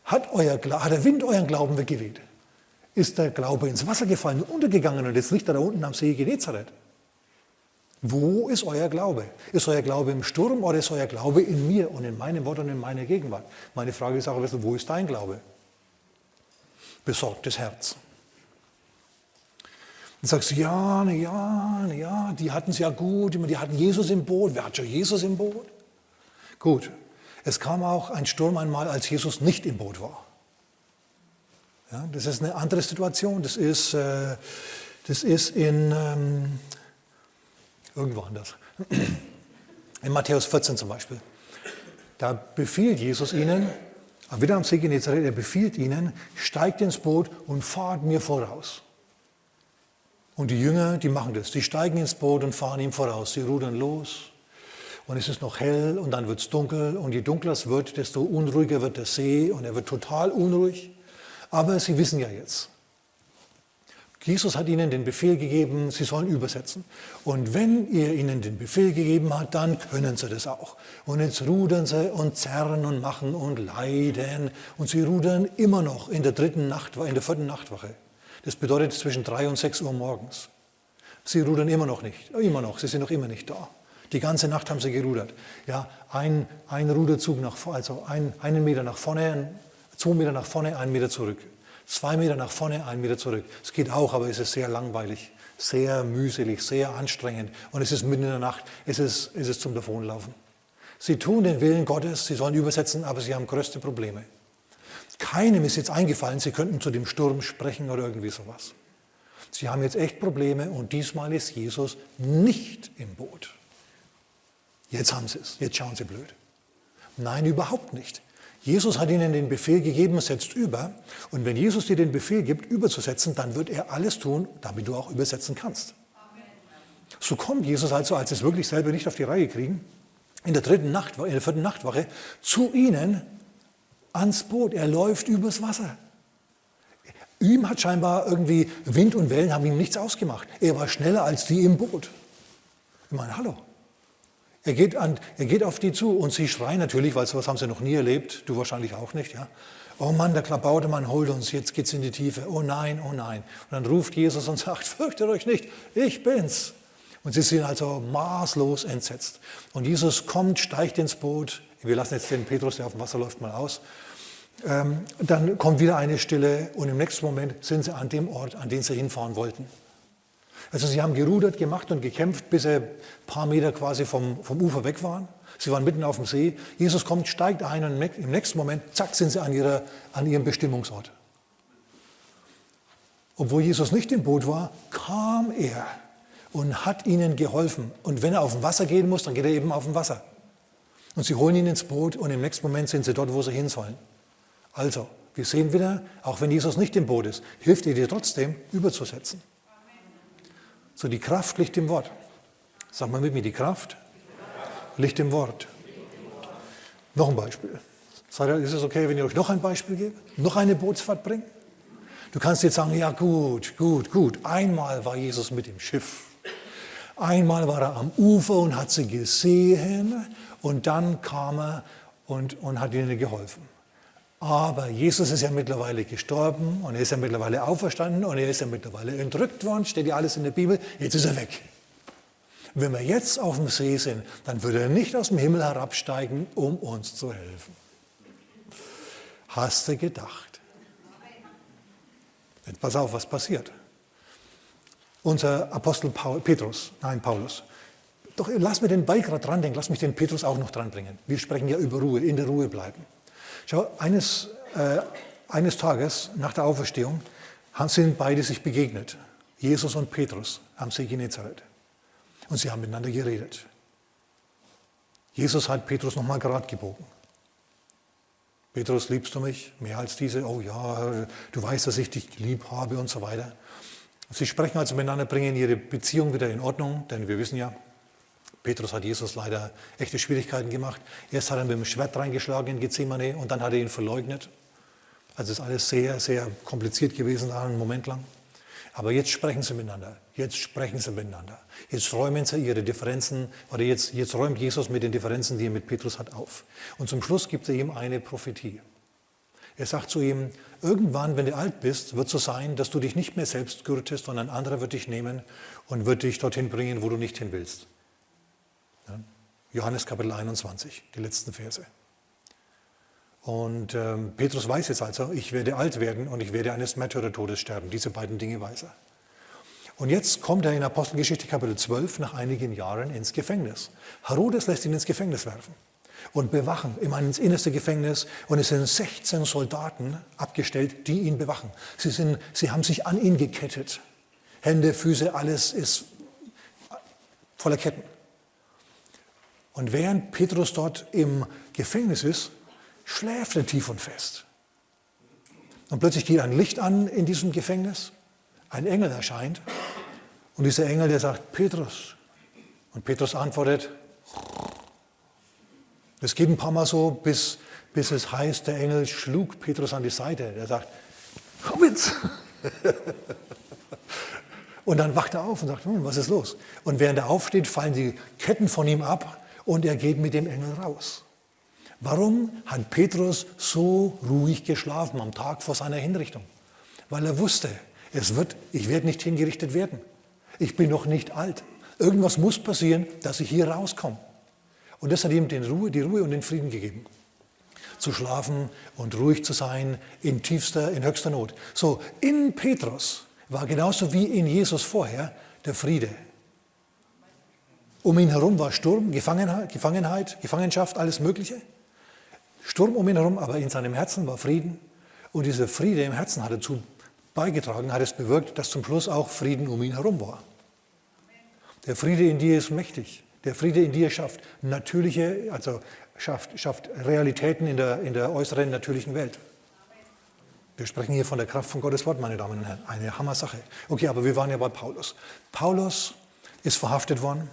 Hat, euer, hat der Wind euren Glauben weggeweht? Ist der Glaube ins Wasser gefallen untergegangen und jetzt liegt er da unten am See Genezareth? Wo ist euer Glaube? Ist euer Glaube im Sturm oder ist euer Glaube in mir und in meinem Wort und in meiner Gegenwart? Meine Frage ist auch wo ist dein Glaube? Besorgtes Herz. Dann sagst du, ja, na ja, na ja, die hatten es ja gut, die hatten Jesus im Boot. Wer hat schon Jesus im Boot? Gut, es kam auch ein Sturm einmal, als Jesus nicht im Boot war. Ja, das ist eine andere Situation. Das ist, äh, das ist in ähm, irgendwo anders. In Matthäus 14 zum Beispiel. Da befiehlt Jesus ihnen, wieder am See Genezareth, er befiehlt ihnen, steigt ins Boot und fahrt mir voraus. Und die Jünger, die machen das. Die steigen ins Boot und fahren ihm voraus. Sie rudern los und es ist noch hell und dann wird es dunkel und je dunkler es wird, desto unruhiger wird der See und er wird total unruhig. Aber sie wissen ja jetzt, Jesus hat ihnen den Befehl gegeben, sie sollen übersetzen. Und wenn er ihnen den Befehl gegeben hat, dann können sie das auch. Und jetzt rudern sie und zerren und machen und leiden. Und sie rudern immer noch in der dritten Nacht, in der vierten Nachtwache. Das bedeutet zwischen drei und sechs Uhr morgens. Sie rudern immer noch nicht, immer noch, sie sind noch immer nicht da. Die ganze Nacht haben sie gerudert. Ja, ein, ein Ruderzug nach, also ein, einen Meter nach vorne, zwei Meter nach vorne, einen Meter zurück. Zwei Meter nach vorne, einen Meter zurück. Es geht auch, aber es ist sehr langweilig, sehr mühselig, sehr anstrengend. Und es ist mitten in der Nacht, es ist, es ist zum Davonlaufen. Sie tun den Willen Gottes, sie sollen übersetzen, aber sie haben größte Probleme. Keinem ist jetzt eingefallen, sie könnten zu dem Sturm sprechen oder irgendwie sowas. Sie haben jetzt echt Probleme und diesmal ist Jesus nicht im Boot. Jetzt haben sie es, jetzt schauen sie blöd. Nein, überhaupt nicht. Jesus hat ihnen den Befehl gegeben, setzt über. Und wenn Jesus dir den Befehl gibt, überzusetzen, dann wird er alles tun, damit du auch übersetzen kannst. So kommt Jesus also, als sie es wirklich selber nicht auf die Reihe kriegen, in der dritten Nacht, in der vierten Nachtwache zu ihnen ans Boot. Er läuft übers Wasser. Ihm hat scheinbar irgendwie Wind und Wellen haben ihm nichts ausgemacht. Er war schneller als die im Boot. Ich meine, hallo. Er geht, an, er geht auf die zu und sie schreien natürlich, weil sowas haben sie noch nie erlebt, du wahrscheinlich auch nicht. Ja? Oh Mann, der Klabautermann holt uns, jetzt geht's in die Tiefe. Oh nein, oh nein. Und dann ruft Jesus und sagt, fürchtet euch nicht, ich bin's. Und sie sind also maßlos entsetzt. Und Jesus kommt, steigt ins Boot. Wir lassen jetzt den Petrus, der auf dem Wasser läuft, mal aus. Ähm, dann kommt wieder eine Stille und im nächsten Moment sind sie an dem Ort, an den sie hinfahren wollten. Also sie haben gerudert, gemacht und gekämpft, bis sie ein paar Meter quasi vom, vom Ufer weg waren. Sie waren mitten auf dem See. Jesus kommt, steigt ein und im nächsten Moment, zack, sind sie an, ihrer, an ihrem Bestimmungsort. Obwohl Jesus nicht im Boot war, kam er und hat ihnen geholfen. Und wenn er auf dem Wasser gehen muss, dann geht er eben auf dem Wasser. Und sie holen ihn ins Boot und im nächsten Moment sind sie dort, wo sie hin sollen. Also, wir sehen wieder, auch wenn Jesus nicht im Boot ist, hilft er dir trotzdem, überzusetzen. So, die Kraft liegt im Wort. Sag mal mit mir, die Kraft liegt im Wort. Noch ein Beispiel. Ist es okay, wenn ich euch noch ein Beispiel gebe? Noch eine Bootsfahrt bringe? Du kannst jetzt sagen, ja gut, gut, gut. Einmal war Jesus mit im Schiff. Einmal war er am Ufer und hat sie gesehen und dann kam er und, und hat ihnen geholfen. Aber Jesus ist ja mittlerweile gestorben und er ist ja mittlerweile auferstanden und er ist ja mittlerweile entrückt worden, steht ja alles in der Bibel, jetzt ist er weg. Wenn wir jetzt auf dem See sind, dann würde er nicht aus dem Himmel herabsteigen, um uns zu helfen. Hast du gedacht? Jetzt pass auf, was passiert. Unser Apostel Paul, Petrus, nein, Paulus, doch lass mir den Ball gerade dran denken, lass mich den Petrus auch noch dran bringen. Wir sprechen ja über Ruhe, in der Ruhe bleiben. Schau, eines, äh, eines Tages nach der Auferstehung sind beide sich begegnet. Jesus und Petrus am See Genezareth. Und sie haben miteinander geredet. Jesus hat Petrus nochmal gerade gebogen. Petrus, liebst du mich mehr als diese? Oh ja, du weißt, dass ich dich lieb habe und so weiter. Sie sprechen also miteinander, bringen ihre Beziehung wieder in Ordnung, denn wir wissen ja, Petrus hat Jesus leider echte Schwierigkeiten gemacht. Erst hat er mit dem Schwert reingeschlagen in Gethsemane und dann hat er ihn verleugnet. Also ist alles sehr, sehr kompliziert gewesen, einen Moment lang. Aber jetzt sprechen sie miteinander. Jetzt sprechen sie miteinander. Jetzt räumen sie ihre Differenzen, oder jetzt, jetzt räumt Jesus mit den Differenzen, die er mit Petrus hat, auf. Und zum Schluss gibt er ihm eine Prophetie. Er sagt zu ihm, irgendwann, wenn du alt bist, wird es so sein, dass du dich nicht mehr selbst gürtest, sondern ein anderer wird dich nehmen und wird dich dorthin bringen, wo du nicht hin willst. Johannes Kapitel 21, die letzten Verse. Und ähm, Petrus weiß jetzt also, ich werde alt werden und ich werde eines Märtyrertodes sterben. Diese beiden Dinge weiß er. Und jetzt kommt er in Apostelgeschichte Kapitel 12 nach einigen Jahren ins Gefängnis. Herodes lässt ihn ins Gefängnis werfen und bewachen, immer ins innerste Gefängnis. Und es sind 16 Soldaten abgestellt, die ihn bewachen. Sie, sind, sie haben sich an ihn gekettet. Hände, Füße, alles ist voller Ketten. Und während Petrus dort im Gefängnis ist, schläft er tief und fest. Und plötzlich geht ein Licht an in diesem Gefängnis. Ein Engel erscheint. Und dieser Engel, der sagt, Petrus. Und Petrus antwortet, das geht ein paar Mal so, bis, bis es heißt, der Engel schlug Petrus an die Seite. Er sagt, komm jetzt. Und dann wacht er auf und sagt, hm, was ist los? Und während er aufsteht, fallen die Ketten von ihm ab und er geht mit dem Engel raus. Warum hat Petrus so ruhig geschlafen am Tag vor seiner Hinrichtung? Weil er wusste, es wird, ich werde nicht hingerichtet werden. Ich bin noch nicht alt. Irgendwas muss passieren, dass ich hier rauskomme. Und das hat ihm den Ruhe, die Ruhe und den Frieden gegeben. Zu schlafen und ruhig zu sein in tiefster, in höchster Not. So, in Petrus war genauso wie in Jesus vorher der Friede. Um ihn herum war Sturm, Gefangenheit, Gefangenheit, Gefangenschaft, alles Mögliche. Sturm um ihn herum, aber in seinem Herzen war Frieden. Und dieser Friede im Herzen hat dazu beigetragen, hat es bewirkt, dass zum Schluss auch Frieden um ihn herum war. Der Friede in dir ist mächtig. Der Friede in dir schafft natürliche, also schafft, schafft Realitäten in der, in der äußeren natürlichen Welt. Wir sprechen hier von der Kraft von Gottes Wort, meine Damen und Herren. Eine Hammer-Sache. Okay, aber wir waren ja bei Paulus. Paulus ist verhaftet worden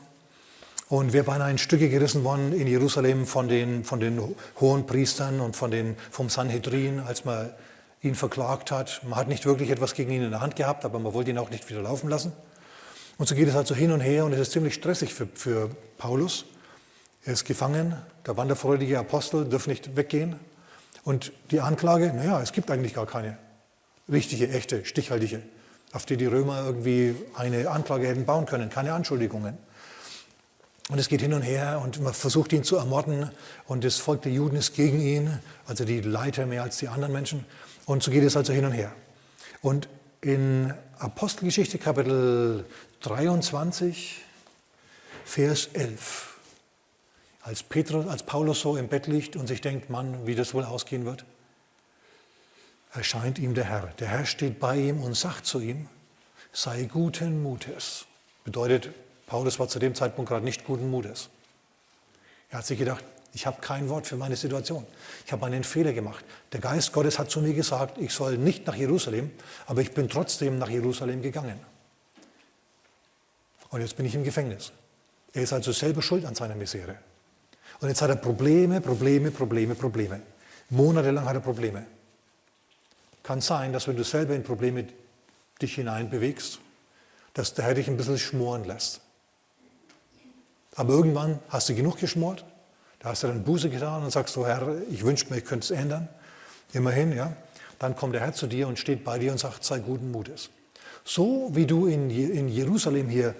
und wäre beinahe in Stücke gerissen worden in Jerusalem von den, von den hohen Priestern und von den, vom Sanhedrin, als man ihn verklagt hat. Man hat nicht wirklich etwas gegen ihn in der Hand gehabt, aber man wollte ihn auch nicht wieder laufen lassen. Und so geht es halt so hin und her und es ist ziemlich stressig für, für Paulus. Er ist gefangen, der wanderfreudige Apostel darf nicht weggehen. Und die Anklage, naja, es gibt eigentlich gar keine richtige, echte, stichhaltige, auf die die Römer irgendwie eine Anklage hätten bauen können, keine Anschuldigungen. Und es geht hin und her und man versucht ihn zu ermorden und das Volk der Juden ist gegen ihn, also die Leiter mehr als die anderen Menschen. Und so geht es also hin und her. Und in Apostelgeschichte Kapitel 23, Vers 11, als, Petrus, als Paulus so im Bett liegt und sich denkt, Mann, wie das wohl ausgehen wird, erscheint ihm der Herr. Der Herr steht bei ihm und sagt zu ihm, sei guten Mutes. Bedeutet, Paulus war zu dem Zeitpunkt gerade nicht guten Mutes. Er hat sich gedacht, ich habe kein Wort für meine Situation. Ich habe einen Fehler gemacht. Der Geist Gottes hat zu mir gesagt, ich soll nicht nach Jerusalem, aber ich bin trotzdem nach Jerusalem gegangen. Und jetzt bin ich im Gefängnis. Er ist also selber schuld an seiner Misere. Und jetzt hat er Probleme, Probleme, Probleme, Probleme. Monatelang hat er Probleme. Kann sein, dass wenn du selber in Probleme dich hineinbewegst, dass der Herr dich ein bisschen schmoren lässt. Aber irgendwann hast du genug geschmort, da hast du dann Buße getan und sagst so, Herr, ich wünschte mir, ich könnte es ändern. Immerhin, ja. Dann kommt der Herr zu dir und steht bei dir und sagt, sei guten Mutes. So wie du in, in Jerusalem hier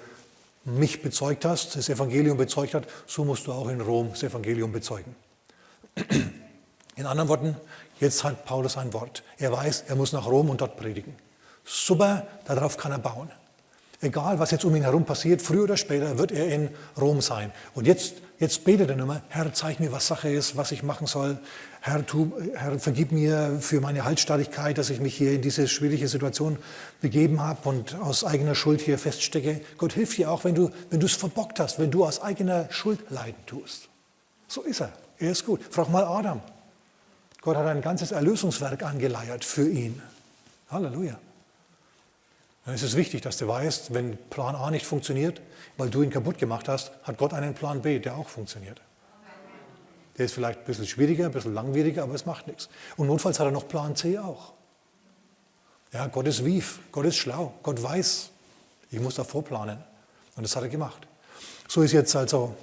mich bezeugt hast, das Evangelium bezeugt hat, so musst du auch in Rom das Evangelium bezeugen. In anderen Worten, jetzt hat Paulus ein Wort. Er weiß, er muss nach Rom und dort predigen. Super, darauf kann er bauen. Egal, was jetzt um ihn herum passiert, früher oder später wird er in Rom sein. Und jetzt, jetzt betet er nur Herr, zeig mir, was Sache ist, was ich machen soll. Herr, tu, Herr, vergib mir für meine Haltstarrigkeit, dass ich mich hier in diese schwierige Situation begeben habe und aus eigener Schuld hier feststecke. Gott hilft dir auch, wenn du wenn es verbockt hast, wenn du aus eigener Schuld leiden tust. So ist er. Er ist gut. Frag mal Adam. Gott hat ein ganzes Erlösungswerk angeleiert für ihn. Halleluja. Dann ist es wichtig, dass du weißt, wenn Plan A nicht funktioniert, weil du ihn kaputt gemacht hast, hat Gott einen Plan B, der auch funktioniert. Der ist vielleicht ein bisschen schwieriger, ein bisschen langwieriger, aber es macht nichts. Und notfalls hat er noch Plan C auch. Ja, Gott ist wief, Gott ist schlau, Gott weiß, ich muss da vorplanen. Und das hat er gemacht. So ist jetzt also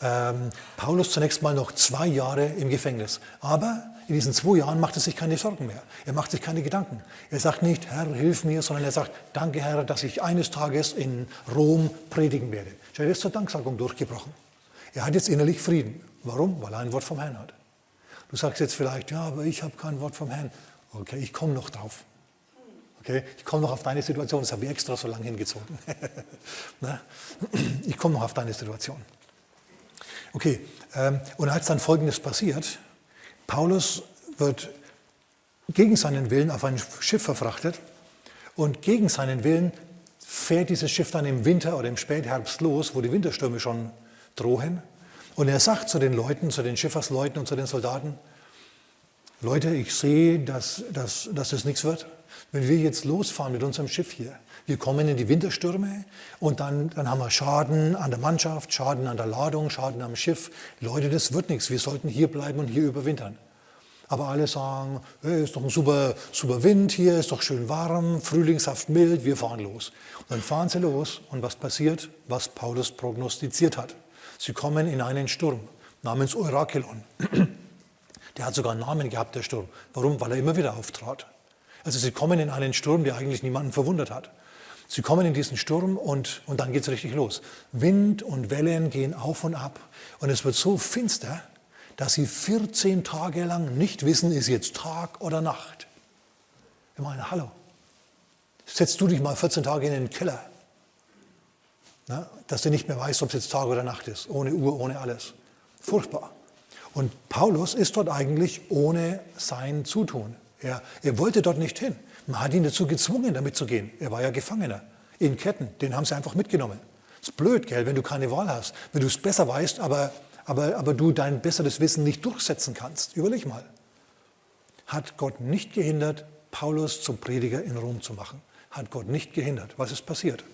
ähm, Paulus zunächst mal noch zwei Jahre im Gefängnis. Aber in diesen zwei Jahren macht er sich keine Sorgen mehr. Er macht sich keine Gedanken. Er sagt nicht, Herr, hilf mir, sondern er sagt, danke Herr, dass ich eines Tages in Rom predigen werde. Er ist zur Danksagung durchgebrochen. Er hat jetzt innerlich Frieden. Warum? Weil er ein Wort vom Herrn hat. Du sagst jetzt vielleicht, ja, aber ich habe kein Wort vom Herrn. Okay, ich komme noch drauf. Okay, ich komme noch auf deine Situation. Das habe ich extra so lange hingezogen. ich komme noch auf deine Situation. Okay, ähm, und als dann Folgendes passiert, Paulus wird gegen seinen Willen auf ein Schiff verfrachtet und gegen seinen Willen fährt dieses Schiff dann im Winter oder im Spätherbst los, wo die Winterstürme schon drohen. Und er sagt zu den Leuten, zu den Schiffersleuten und zu den Soldaten, Leute, ich sehe, dass, dass, dass das nichts wird. Wenn wir jetzt losfahren mit unserem Schiff hier, wir kommen in die Winterstürme und dann, dann haben wir Schaden an der Mannschaft, Schaden an der Ladung, Schaden am Schiff. Leute, das wird nichts. Wir sollten hier bleiben und hier überwintern. Aber alle sagen, hey, ist doch ein super, super Wind hier, ist doch schön warm, frühlingshaft mild, wir fahren los. Und dann fahren sie los und was passiert, was Paulus prognostiziert hat. Sie kommen in einen Sturm namens Eurakelon. Der hat sogar einen Namen gehabt, der Sturm. Warum? Weil er immer wieder auftrat. Also sie kommen in einen Sturm, der eigentlich niemanden verwundert hat. Sie kommen in diesen Sturm und, und dann geht es richtig los. Wind und Wellen gehen auf und ab und es wird so finster, dass sie 14 Tage lang nicht wissen, ist jetzt Tag oder Nacht. Ich meine, hallo, setzt du dich mal 14 Tage in den Keller, na, dass du nicht mehr weißt, ob es jetzt Tag oder Nacht ist, ohne Uhr, ohne alles. Furchtbar. Und Paulus ist dort eigentlich ohne sein Zutun. Er, er wollte dort nicht hin. Man hat ihn dazu gezwungen, damit zu gehen. Er war ja Gefangener in Ketten. Den haben sie einfach mitgenommen. Ist blöd, gell, wenn du keine Wahl hast. Wenn du es besser weißt, aber aber, aber du dein besseres Wissen nicht durchsetzen kannst. Überleg mal. Hat Gott nicht gehindert, Paulus zum Prediger in Rom zu machen? Hat Gott nicht gehindert. Was ist passiert?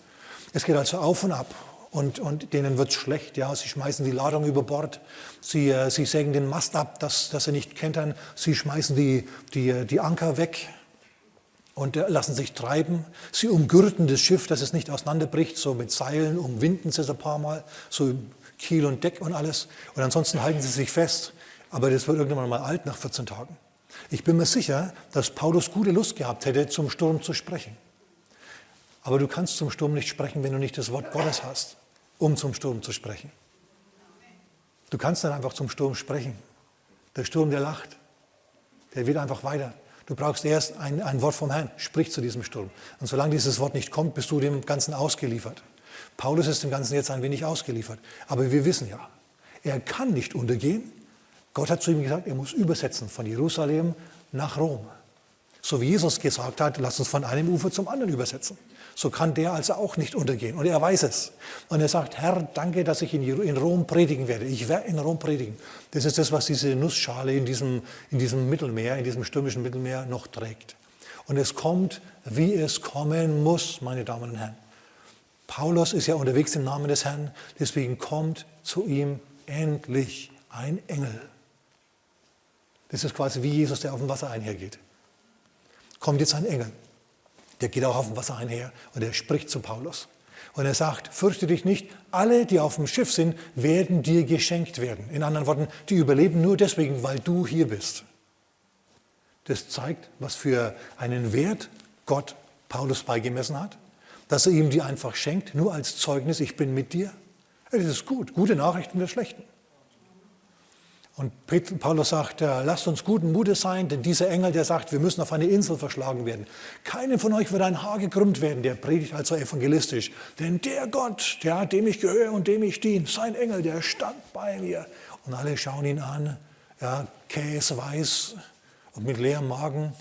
Es geht also auf und ab. Und, und denen wird es schlecht. Ja, sie schmeißen die Ladung über Bord. Sie, äh, sie sägen den Mast ab, dass, dass sie nicht kentern. Sie schmeißen die, die, die Anker weg und äh, lassen sich treiben. Sie umgürten das Schiff, dass es nicht auseinanderbricht, so mit Seilen, umwinden sie es ein paar Mal, so Kiel und Deck und alles. Und ansonsten halten sie sich fest. Aber das wird irgendwann mal alt nach 14 Tagen. Ich bin mir sicher, dass Paulus gute Lust gehabt hätte, zum Sturm zu sprechen. Aber du kannst zum Sturm nicht sprechen, wenn du nicht das Wort Gottes hast, um zum Sturm zu sprechen. Du kannst dann einfach zum Sturm sprechen. Der Sturm, der lacht, der wird einfach weiter. Du brauchst erst ein, ein Wort vom Herrn, sprich zu diesem Sturm. Und solange dieses Wort nicht kommt, bist du dem Ganzen ausgeliefert. Paulus ist dem Ganzen jetzt ein wenig ausgeliefert. Aber wir wissen ja, er kann nicht untergehen. Gott hat zu ihm gesagt, er muss übersetzen von Jerusalem nach Rom. So wie Jesus gesagt hat, lass uns von einem Ufer zum anderen übersetzen. So kann der also auch nicht untergehen. Und er weiß es. Und er sagt, Herr, danke, dass ich in Rom predigen werde. Ich werde in Rom predigen. Das ist das, was diese Nussschale in diesem, in diesem Mittelmeer, in diesem stürmischen Mittelmeer noch trägt. Und es kommt, wie es kommen muss, meine Damen und Herren. Paulus ist ja unterwegs im Namen des Herrn, deswegen kommt zu ihm endlich ein Engel. Das ist quasi wie Jesus, der auf dem Wasser einhergeht. Kommt jetzt ein Engel, der geht auch auf dem Wasser einher und er spricht zu Paulus. Und er sagt, fürchte dich nicht, alle, die auf dem Schiff sind, werden dir geschenkt werden. In anderen Worten, die überleben nur deswegen, weil du hier bist. Das zeigt, was für einen Wert Gott Paulus beigemessen hat dass er ihm die einfach schenkt, nur als Zeugnis, ich bin mit dir. Das ist gut, gute Nachrichten der schlechten. Und Paulus sagt, lasst uns guten Mutes sein, denn dieser Engel, der sagt, wir müssen auf eine Insel verschlagen werden. Keinem von euch wird ein Haar gekrümmt werden, der predigt also evangelistisch. Denn der Gott, der, dem ich gehöre und dem ich diene, sein Engel, der stand bei mir. Und alle schauen ihn an, ja, Käse weiß und mit leerem Magen.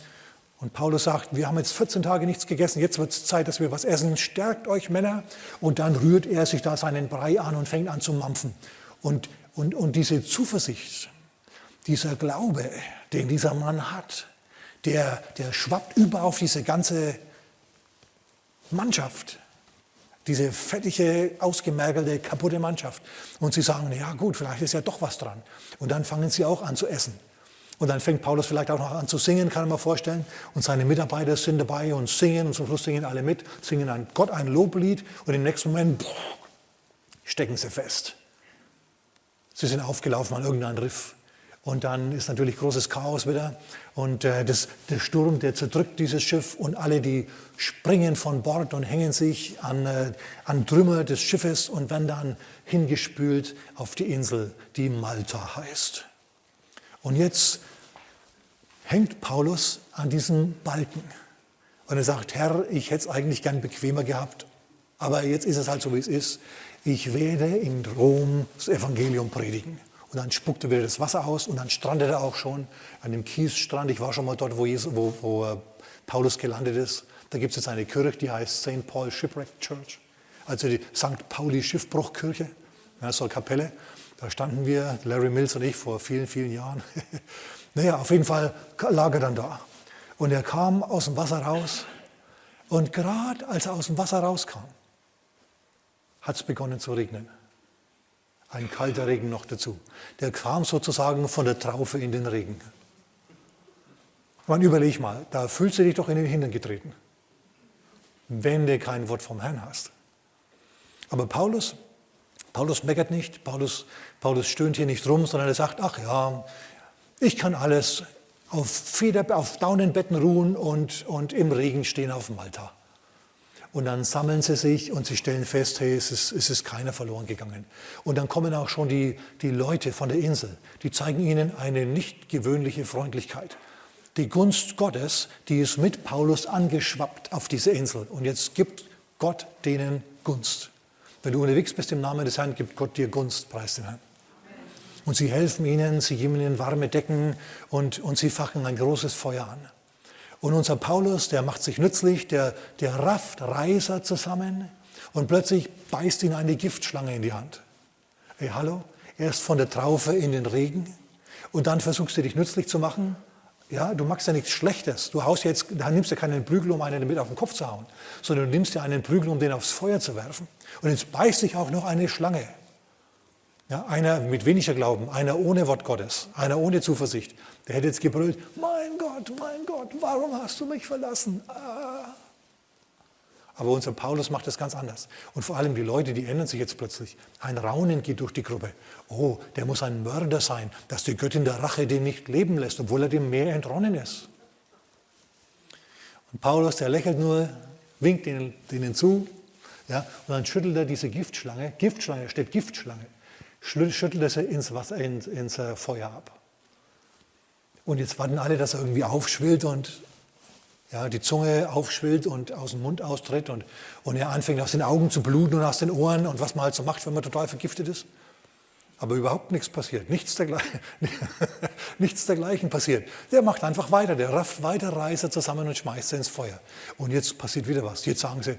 Und Paulus sagt, wir haben jetzt 14 Tage nichts gegessen, jetzt wird es Zeit, dass wir was essen. Stärkt euch Männer. Und dann rührt er sich da seinen Brei an und fängt an zu mampfen. Und, und, und diese Zuversicht, dieser Glaube, den dieser Mann hat, der, der schwappt über auf diese ganze Mannschaft. Diese fettige, ausgemergelte, kaputte Mannschaft. Und sie sagen, ja gut, vielleicht ist ja doch was dran. Und dann fangen sie auch an zu essen. Und dann fängt Paulus vielleicht auch noch an zu singen, kann man mir vorstellen. Und seine Mitarbeiter sind dabei und singen und zum Schluss singen alle mit, singen ein Gott ein Loblied und im nächsten Moment boah, stecken sie fest. Sie sind aufgelaufen an irgendeinem Riff. Und dann ist natürlich großes Chaos wieder. Und äh, das, der Sturm, der zerdrückt dieses Schiff und alle, die springen von Bord und hängen sich an, äh, an Trümmer des Schiffes und werden dann hingespült auf die Insel, die Malta heißt. Und jetzt hängt Paulus an diesem Balken. Und er sagt, Herr, ich hätte es eigentlich gern bequemer gehabt, aber jetzt ist es halt so, wie es ist. Ich werde in Rom das Evangelium predigen. Und dann spuckt er wieder das Wasser aus und dann strandet er auch schon an dem Kiesstrand. Ich war schon mal dort, wo, Jesus, wo, wo äh, Paulus gelandet ist. Da gibt es jetzt eine Kirche, die heißt St. Paul Shipwreck Church, also die St. Pauli Schiffbruchkirche, ja, so eine Kapelle. Da standen wir, Larry Mills und ich, vor vielen, vielen Jahren. naja, auf jeden Fall lag er dann da. Und er kam aus dem Wasser raus. Und gerade als er aus dem Wasser rauskam, hat es begonnen zu regnen. Ein kalter Regen noch dazu. Der kam sozusagen von der Traufe in den Regen. Man überleg mal, da fühlst du dich doch in den Hintern getreten, wenn du kein Wort vom Herrn hast. Aber Paulus, Paulus meckert nicht, Paulus, Paulus stöhnt hier nicht rum, sondern er sagt, ach ja, ich kann alles auf, Feder, auf Daunenbetten ruhen und, und im Regen stehen auf Malta. Und dann sammeln sie sich und sie stellen fest, hey, es ist, es ist keiner verloren gegangen. Und dann kommen auch schon die, die Leute von der Insel, die zeigen ihnen eine nicht gewöhnliche Freundlichkeit. Die Gunst Gottes, die ist mit Paulus angeschwappt auf diese Insel. Und jetzt gibt Gott denen Gunst. Wenn du unterwegs bist im Namen des Herrn, gibt Gott dir Gunst, preis den Herrn. Und sie helfen ihnen, sie geben ihnen warme Decken und, und sie fachen ein großes Feuer an. Und unser Paulus, der macht sich nützlich, der, der rafft Reiser zusammen und plötzlich beißt ihn eine Giftschlange in die Hand. Hey, hallo? Erst von der Traufe in den Regen und dann versuchst du dich nützlich zu machen. Ja, du machst ja nichts Schlechtes. Du haust jetzt, da nimmst du keinen Prügel, um einen damit auf den Kopf zu hauen, sondern du nimmst ja einen Prügel, um den aufs Feuer zu werfen. Und jetzt beißt dich auch noch eine Schlange. Ja, einer mit weniger Glauben, einer ohne Wort Gottes, einer ohne Zuversicht, der hätte jetzt gebrüllt, mein Gott, mein Gott, warum hast du mich verlassen? Ah. Aber unser Paulus macht das ganz anders. Und vor allem die Leute, die ändern sich jetzt plötzlich. Ein Raunen geht durch die Gruppe. Oh, der muss ein Mörder sein, dass die Göttin der Rache den nicht leben lässt, obwohl er dem Meer entronnen ist. Und Paulus, der lächelt nur, winkt ihnen, denen zu, ja, und dann schüttelt er diese Giftschlange, Giftschlange, steht Giftschlange, schüttelt er sie ins, Wasser, ins, ins äh, Feuer ab. Und jetzt warten alle, dass er irgendwie aufschwillt und ja, die Zunge aufschwillt und aus dem Mund austritt und, und er anfängt aus den Augen zu bluten und aus den Ohren und was man halt so macht, wenn man total vergiftet ist. Aber überhaupt nichts passiert, nichts dergleichen, nichts dergleichen passiert. Der macht einfach weiter, der rafft weiter Reiser zusammen und schmeißt sie ins Feuer. Und jetzt passiert wieder was. Jetzt sagen sie,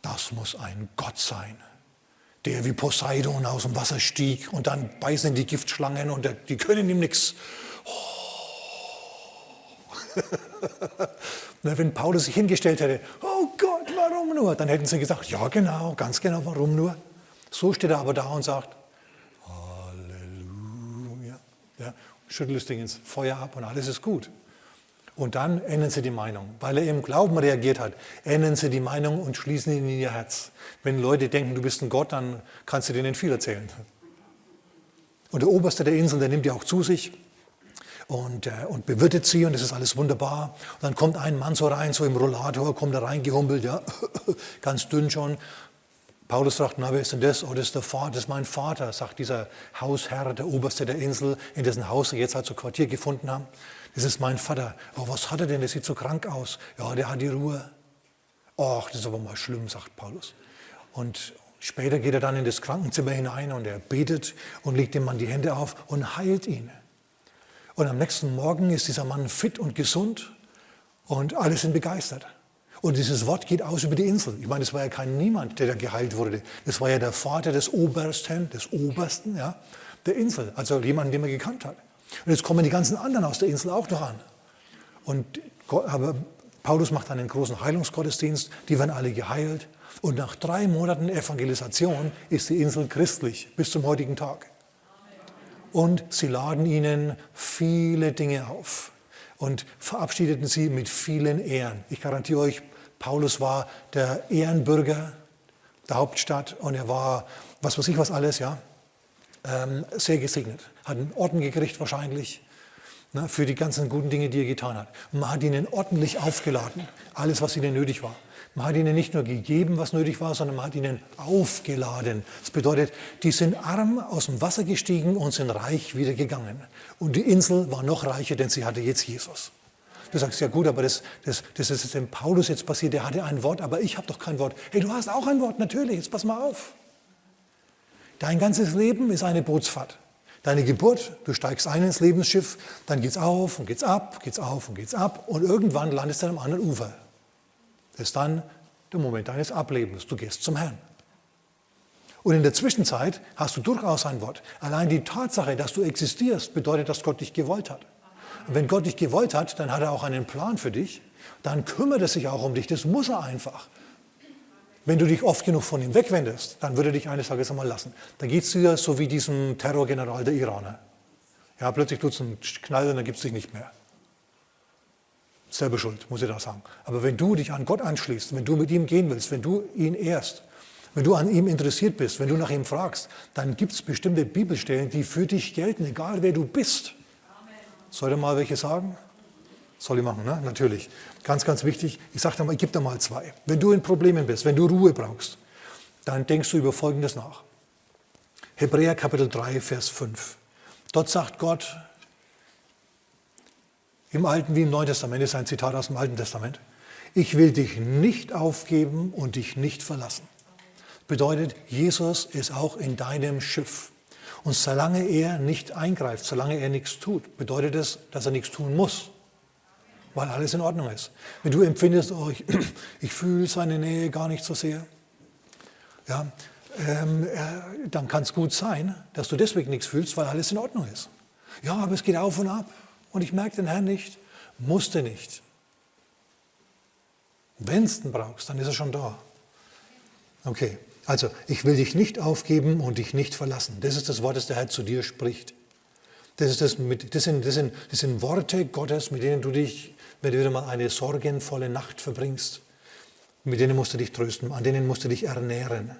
das muss ein Gott sein, der wie Poseidon aus dem Wasser stieg und dann beißen die Giftschlangen und die können ihm nichts. Wenn Paulus sich hingestellt hätte, oh Gott, warum nur? Dann hätten sie gesagt, ja genau, ganz genau, warum nur? So steht er aber da und sagt, Halleluja. Ja, schüttelt das Ding ins Feuer ab und alles ist gut. Und dann ändern sie die Meinung. Weil er im Glauben reagiert hat, ändern sie die Meinung und schließen ihn in ihr Herz. Wenn Leute denken, du bist ein Gott, dann kannst du denen viel erzählen. Und der Oberste der Insel, der nimmt die auch zu sich und, äh, und bewirtet sie und es ist alles wunderbar. Und dann kommt ein Mann so rein, so im Rollator, kommt da reingehumpelt, ja, ganz dünn schon. Paulus sagt, na, wer ist denn das? Oh, das ist der Vater, das ist mein Vater, sagt dieser Hausherr, der Oberste der Insel, in dessen Haus sie jetzt halt so Quartier gefunden haben. Das ist mein Vater. Oh, was hat er denn? Der sieht so krank aus. Ja, der hat die Ruhe. Ach, das ist aber mal schlimm, sagt Paulus. Und später geht er dann in das Krankenzimmer hinein und er betet und legt dem Mann die Hände auf und heilt ihn. Und am nächsten Morgen ist dieser Mann fit und gesund und alle sind begeistert. Und dieses Wort geht aus über die Insel. Ich meine, es war ja kein Niemand, der da geheilt wurde. Das war ja der Vater des Obersten, des Obersten ja, der Insel, also jemanden, den man gekannt hat. Und jetzt kommen die ganzen anderen aus der Insel auch noch an. Und aber Paulus macht einen großen Heilungsgottesdienst, die werden alle geheilt. Und nach drei Monaten Evangelisation ist die Insel christlich bis zum heutigen Tag und sie laden ihnen viele Dinge auf und verabschiedeten sie mit vielen Ehren. Ich garantiere euch, Paulus war der Ehrenbürger der Hauptstadt und er war, was weiß ich was alles, ja, ähm, sehr gesegnet. Hat einen Orden gekriegt wahrscheinlich ne, für die ganzen guten Dinge, die er getan hat. Und man hat ihnen ordentlich aufgeladen, alles, was ihnen nötig war. Man hat ihnen nicht nur gegeben, was nötig war, sondern man hat ihnen aufgeladen. Das bedeutet, die sind arm aus dem Wasser gestiegen und sind reich wieder gegangen. Und die Insel war noch reicher, denn sie hatte jetzt Jesus. Du sagst, ja gut, aber das, das, das ist dem Paulus jetzt passiert, der hatte ein Wort, aber ich habe doch kein Wort. Hey, du hast auch ein Wort, natürlich, jetzt pass mal auf. Dein ganzes Leben ist eine Bootsfahrt. Deine Geburt, du steigst ein ins Lebensschiff, dann geht's auf und geht's ab, geht's auf und geht's ab und irgendwann landest du am anderen Ufer. Das ist dann der Moment deines Ablebens. Du gehst zum Herrn. Und in der Zwischenzeit hast du durchaus ein Wort. Allein die Tatsache, dass du existierst, bedeutet, dass Gott dich gewollt hat. Und wenn Gott dich gewollt hat, dann hat er auch einen Plan für dich. Dann kümmert er sich auch um dich. Das muss er einfach. Wenn du dich oft genug von ihm wegwendest, dann würde er dich eines Tages einmal lassen. Dann geht es dir so wie diesem Terrorgeneral der Iraner. Ja, plötzlich tut es einen Knall und dann gibt es dich nicht mehr. Selber schuld, muss ich da sagen. Aber wenn du dich an Gott anschließt, wenn du mit ihm gehen willst, wenn du ihn ehrst, wenn du an ihm interessiert bist, wenn du nach ihm fragst, dann gibt es bestimmte Bibelstellen, die für dich gelten, egal wer du bist. Soll ich mal welche sagen? Soll ich machen, ne? Natürlich. Ganz, ganz wichtig. Ich sage dir mal, ich gebe dir mal zwei. Wenn du in Problemen bist, wenn du Ruhe brauchst, dann denkst du über Folgendes nach. Hebräer Kapitel 3, Vers 5. Dort sagt Gott, im Alten wie im Neuen Testament, ist ein Zitat aus dem Alten Testament, ich will dich nicht aufgeben und dich nicht verlassen. Bedeutet, Jesus ist auch in deinem Schiff. Und solange er nicht eingreift, solange er nichts tut, bedeutet es, dass er nichts tun muss, weil alles in Ordnung ist. Wenn du empfindest, oh, ich, ich fühle seine Nähe gar nicht so sehr, ja, ähm, äh, dann kann es gut sein, dass du deswegen nichts fühlst, weil alles in Ordnung ist. Ja, aber es geht auf und ab und ich merke den Herrn nicht, musste nicht. Wenn du ihn brauchst, dann ist er schon da. Okay, also ich will dich nicht aufgeben und dich nicht verlassen. Das ist das Wort, das der Herr zu dir spricht. Das, ist das, mit, das, sind, das, sind, das sind Worte Gottes, mit denen du dich, wenn du wieder mal eine sorgenvolle Nacht verbringst, mit denen musst du dich trösten, an denen musst du dich ernähren.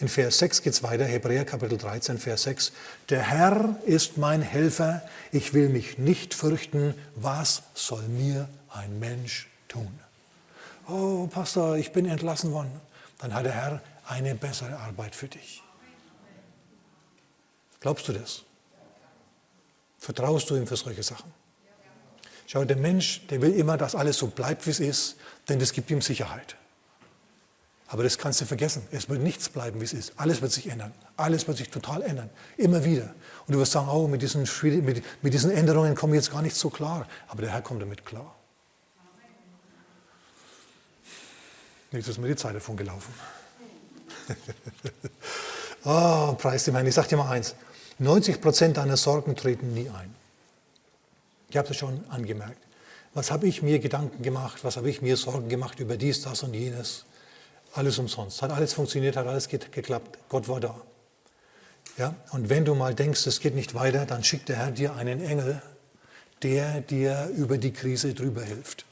In Vers 6 geht es weiter, Hebräer Kapitel 13, Vers 6. Der Herr ist mein Helfer, ich will mich nicht fürchten, was soll mir ein Mensch tun? Oh, Pastor, ich bin entlassen worden. Dann hat der Herr eine bessere Arbeit für dich. Glaubst du das? Vertraust du ihm für solche Sachen? Schau, der Mensch, der will immer, dass alles so bleibt, wie es ist, denn das gibt ihm Sicherheit. Aber das kannst du vergessen. Es wird nichts bleiben, wie es ist. Alles wird sich ändern. Alles wird sich total ändern. Immer wieder. Und du wirst sagen, oh, mit diesen, mit, mit diesen Änderungen komme ich jetzt gar nicht so klar. Aber der Herr kommt damit klar. Jetzt ist mir die Zeit davon gelaufen. oh, preis dem Herrn. Ich sage dir mal eins. 90 Prozent deiner Sorgen treten nie ein. Ich habe das schon angemerkt. Was habe ich mir Gedanken gemacht? Was habe ich mir Sorgen gemacht über dies, das und jenes? Alles umsonst. Hat alles funktioniert, hat alles geklappt. Gott war da. Ja? Und wenn du mal denkst, es geht nicht weiter, dann schickt der Herr dir einen Engel, der dir über die Krise drüber hilft.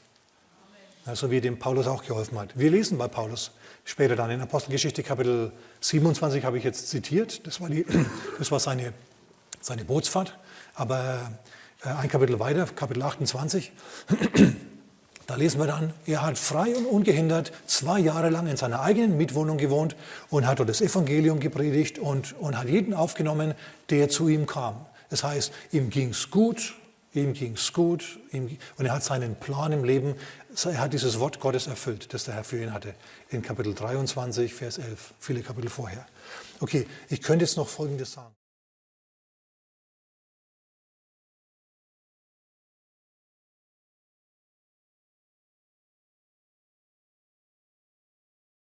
So wie dem Paulus auch geholfen hat. Wir lesen bei Paulus später dann in Apostelgeschichte Kapitel 27 habe ich jetzt zitiert. Das war, die, das war seine, seine Bootsfahrt. Aber äh, ein Kapitel weiter, Kapitel 28. Da lesen wir dann, er hat frei und ungehindert zwei Jahre lang in seiner eigenen Mietwohnung gewohnt und hat dort das Evangelium gepredigt und, und hat jeden aufgenommen, der zu ihm kam. Das heißt, ihm ging es gut, ihm ging es gut ihm, und er hat seinen Plan im Leben, er hat dieses Wort Gottes erfüllt, das der Herr für ihn hatte, in Kapitel 23, Vers 11, viele Kapitel vorher. Okay, ich könnte jetzt noch Folgendes sagen.